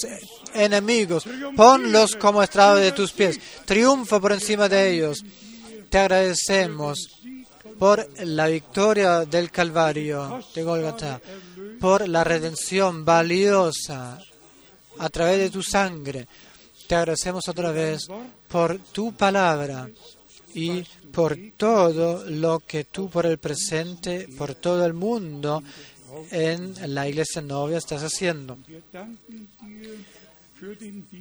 Speaker 1: enemigos, ponlos como estrado de tus pies, triunfa por encima de ellos. Te agradecemos por la victoria del Calvario de Golgotha, por la redención valiosa a través de tu sangre. Te agradecemos otra vez por tu palabra y por todo lo que tú por el presente, por todo el mundo en la iglesia novia estás haciendo.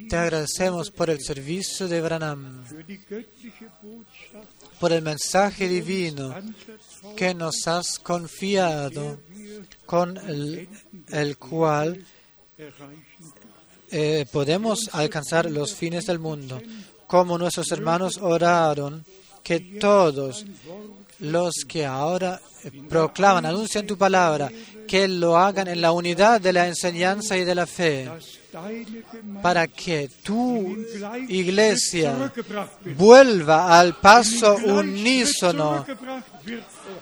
Speaker 1: Te agradecemos por el servicio de Branham, por el mensaje divino que nos has confiado, con el, cual eh, podemos alcanzar los fines del mundo. Como nuestros hermanos oraron, que todos los que ahora proclaman, anuncian tu palabra, que lo hagan en la unidad de la enseñanza y de la fe, para que tu iglesia vuelva al paso unísono,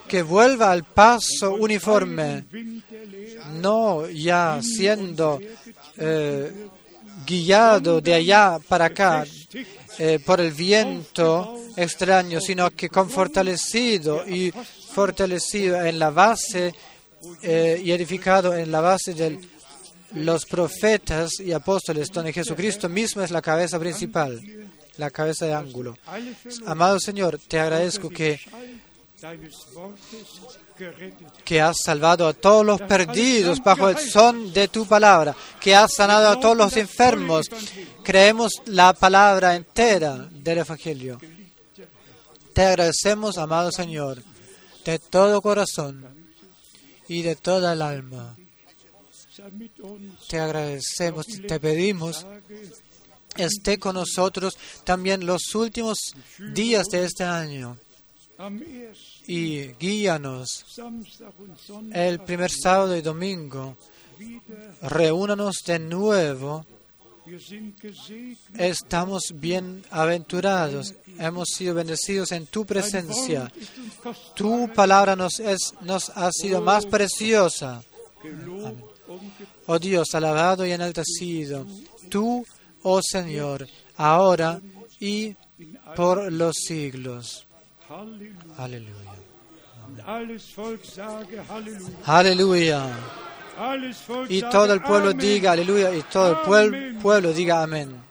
Speaker 1: que vuelva al paso uniforme, no ya siendo eh, guiado de allá para acá eh, por el viento extraño, sino que con fortalecido y fortalecido en la base eh, y edificado en la base de los profetas y apóstoles, donde Jesucristo mismo es la cabeza principal, la cabeza de ángulo. Amado Señor, te agradezco que que has salvado a todos los perdidos bajo el son de tu palabra, que has sanado a todos los enfermos. Creemos la palabra entera del Evangelio. Te agradecemos, amado Señor, de todo corazón y de toda el alma. Te agradecemos, te pedimos, esté con nosotros también los últimos días de este año y guíanos el primer sábado y domingo. Reúnanos de nuevo. Estamos bien aventurados, hemos sido bendecidos en tu presencia. Tu palabra nos, es, nos ha sido más preciosa. Oh Dios, alabado y enaltecido, tú, oh Señor, ahora y por los siglos. Aleluya. Aleluya. Y todo el pueblo diga aleluya y todo el pueblo diga amén.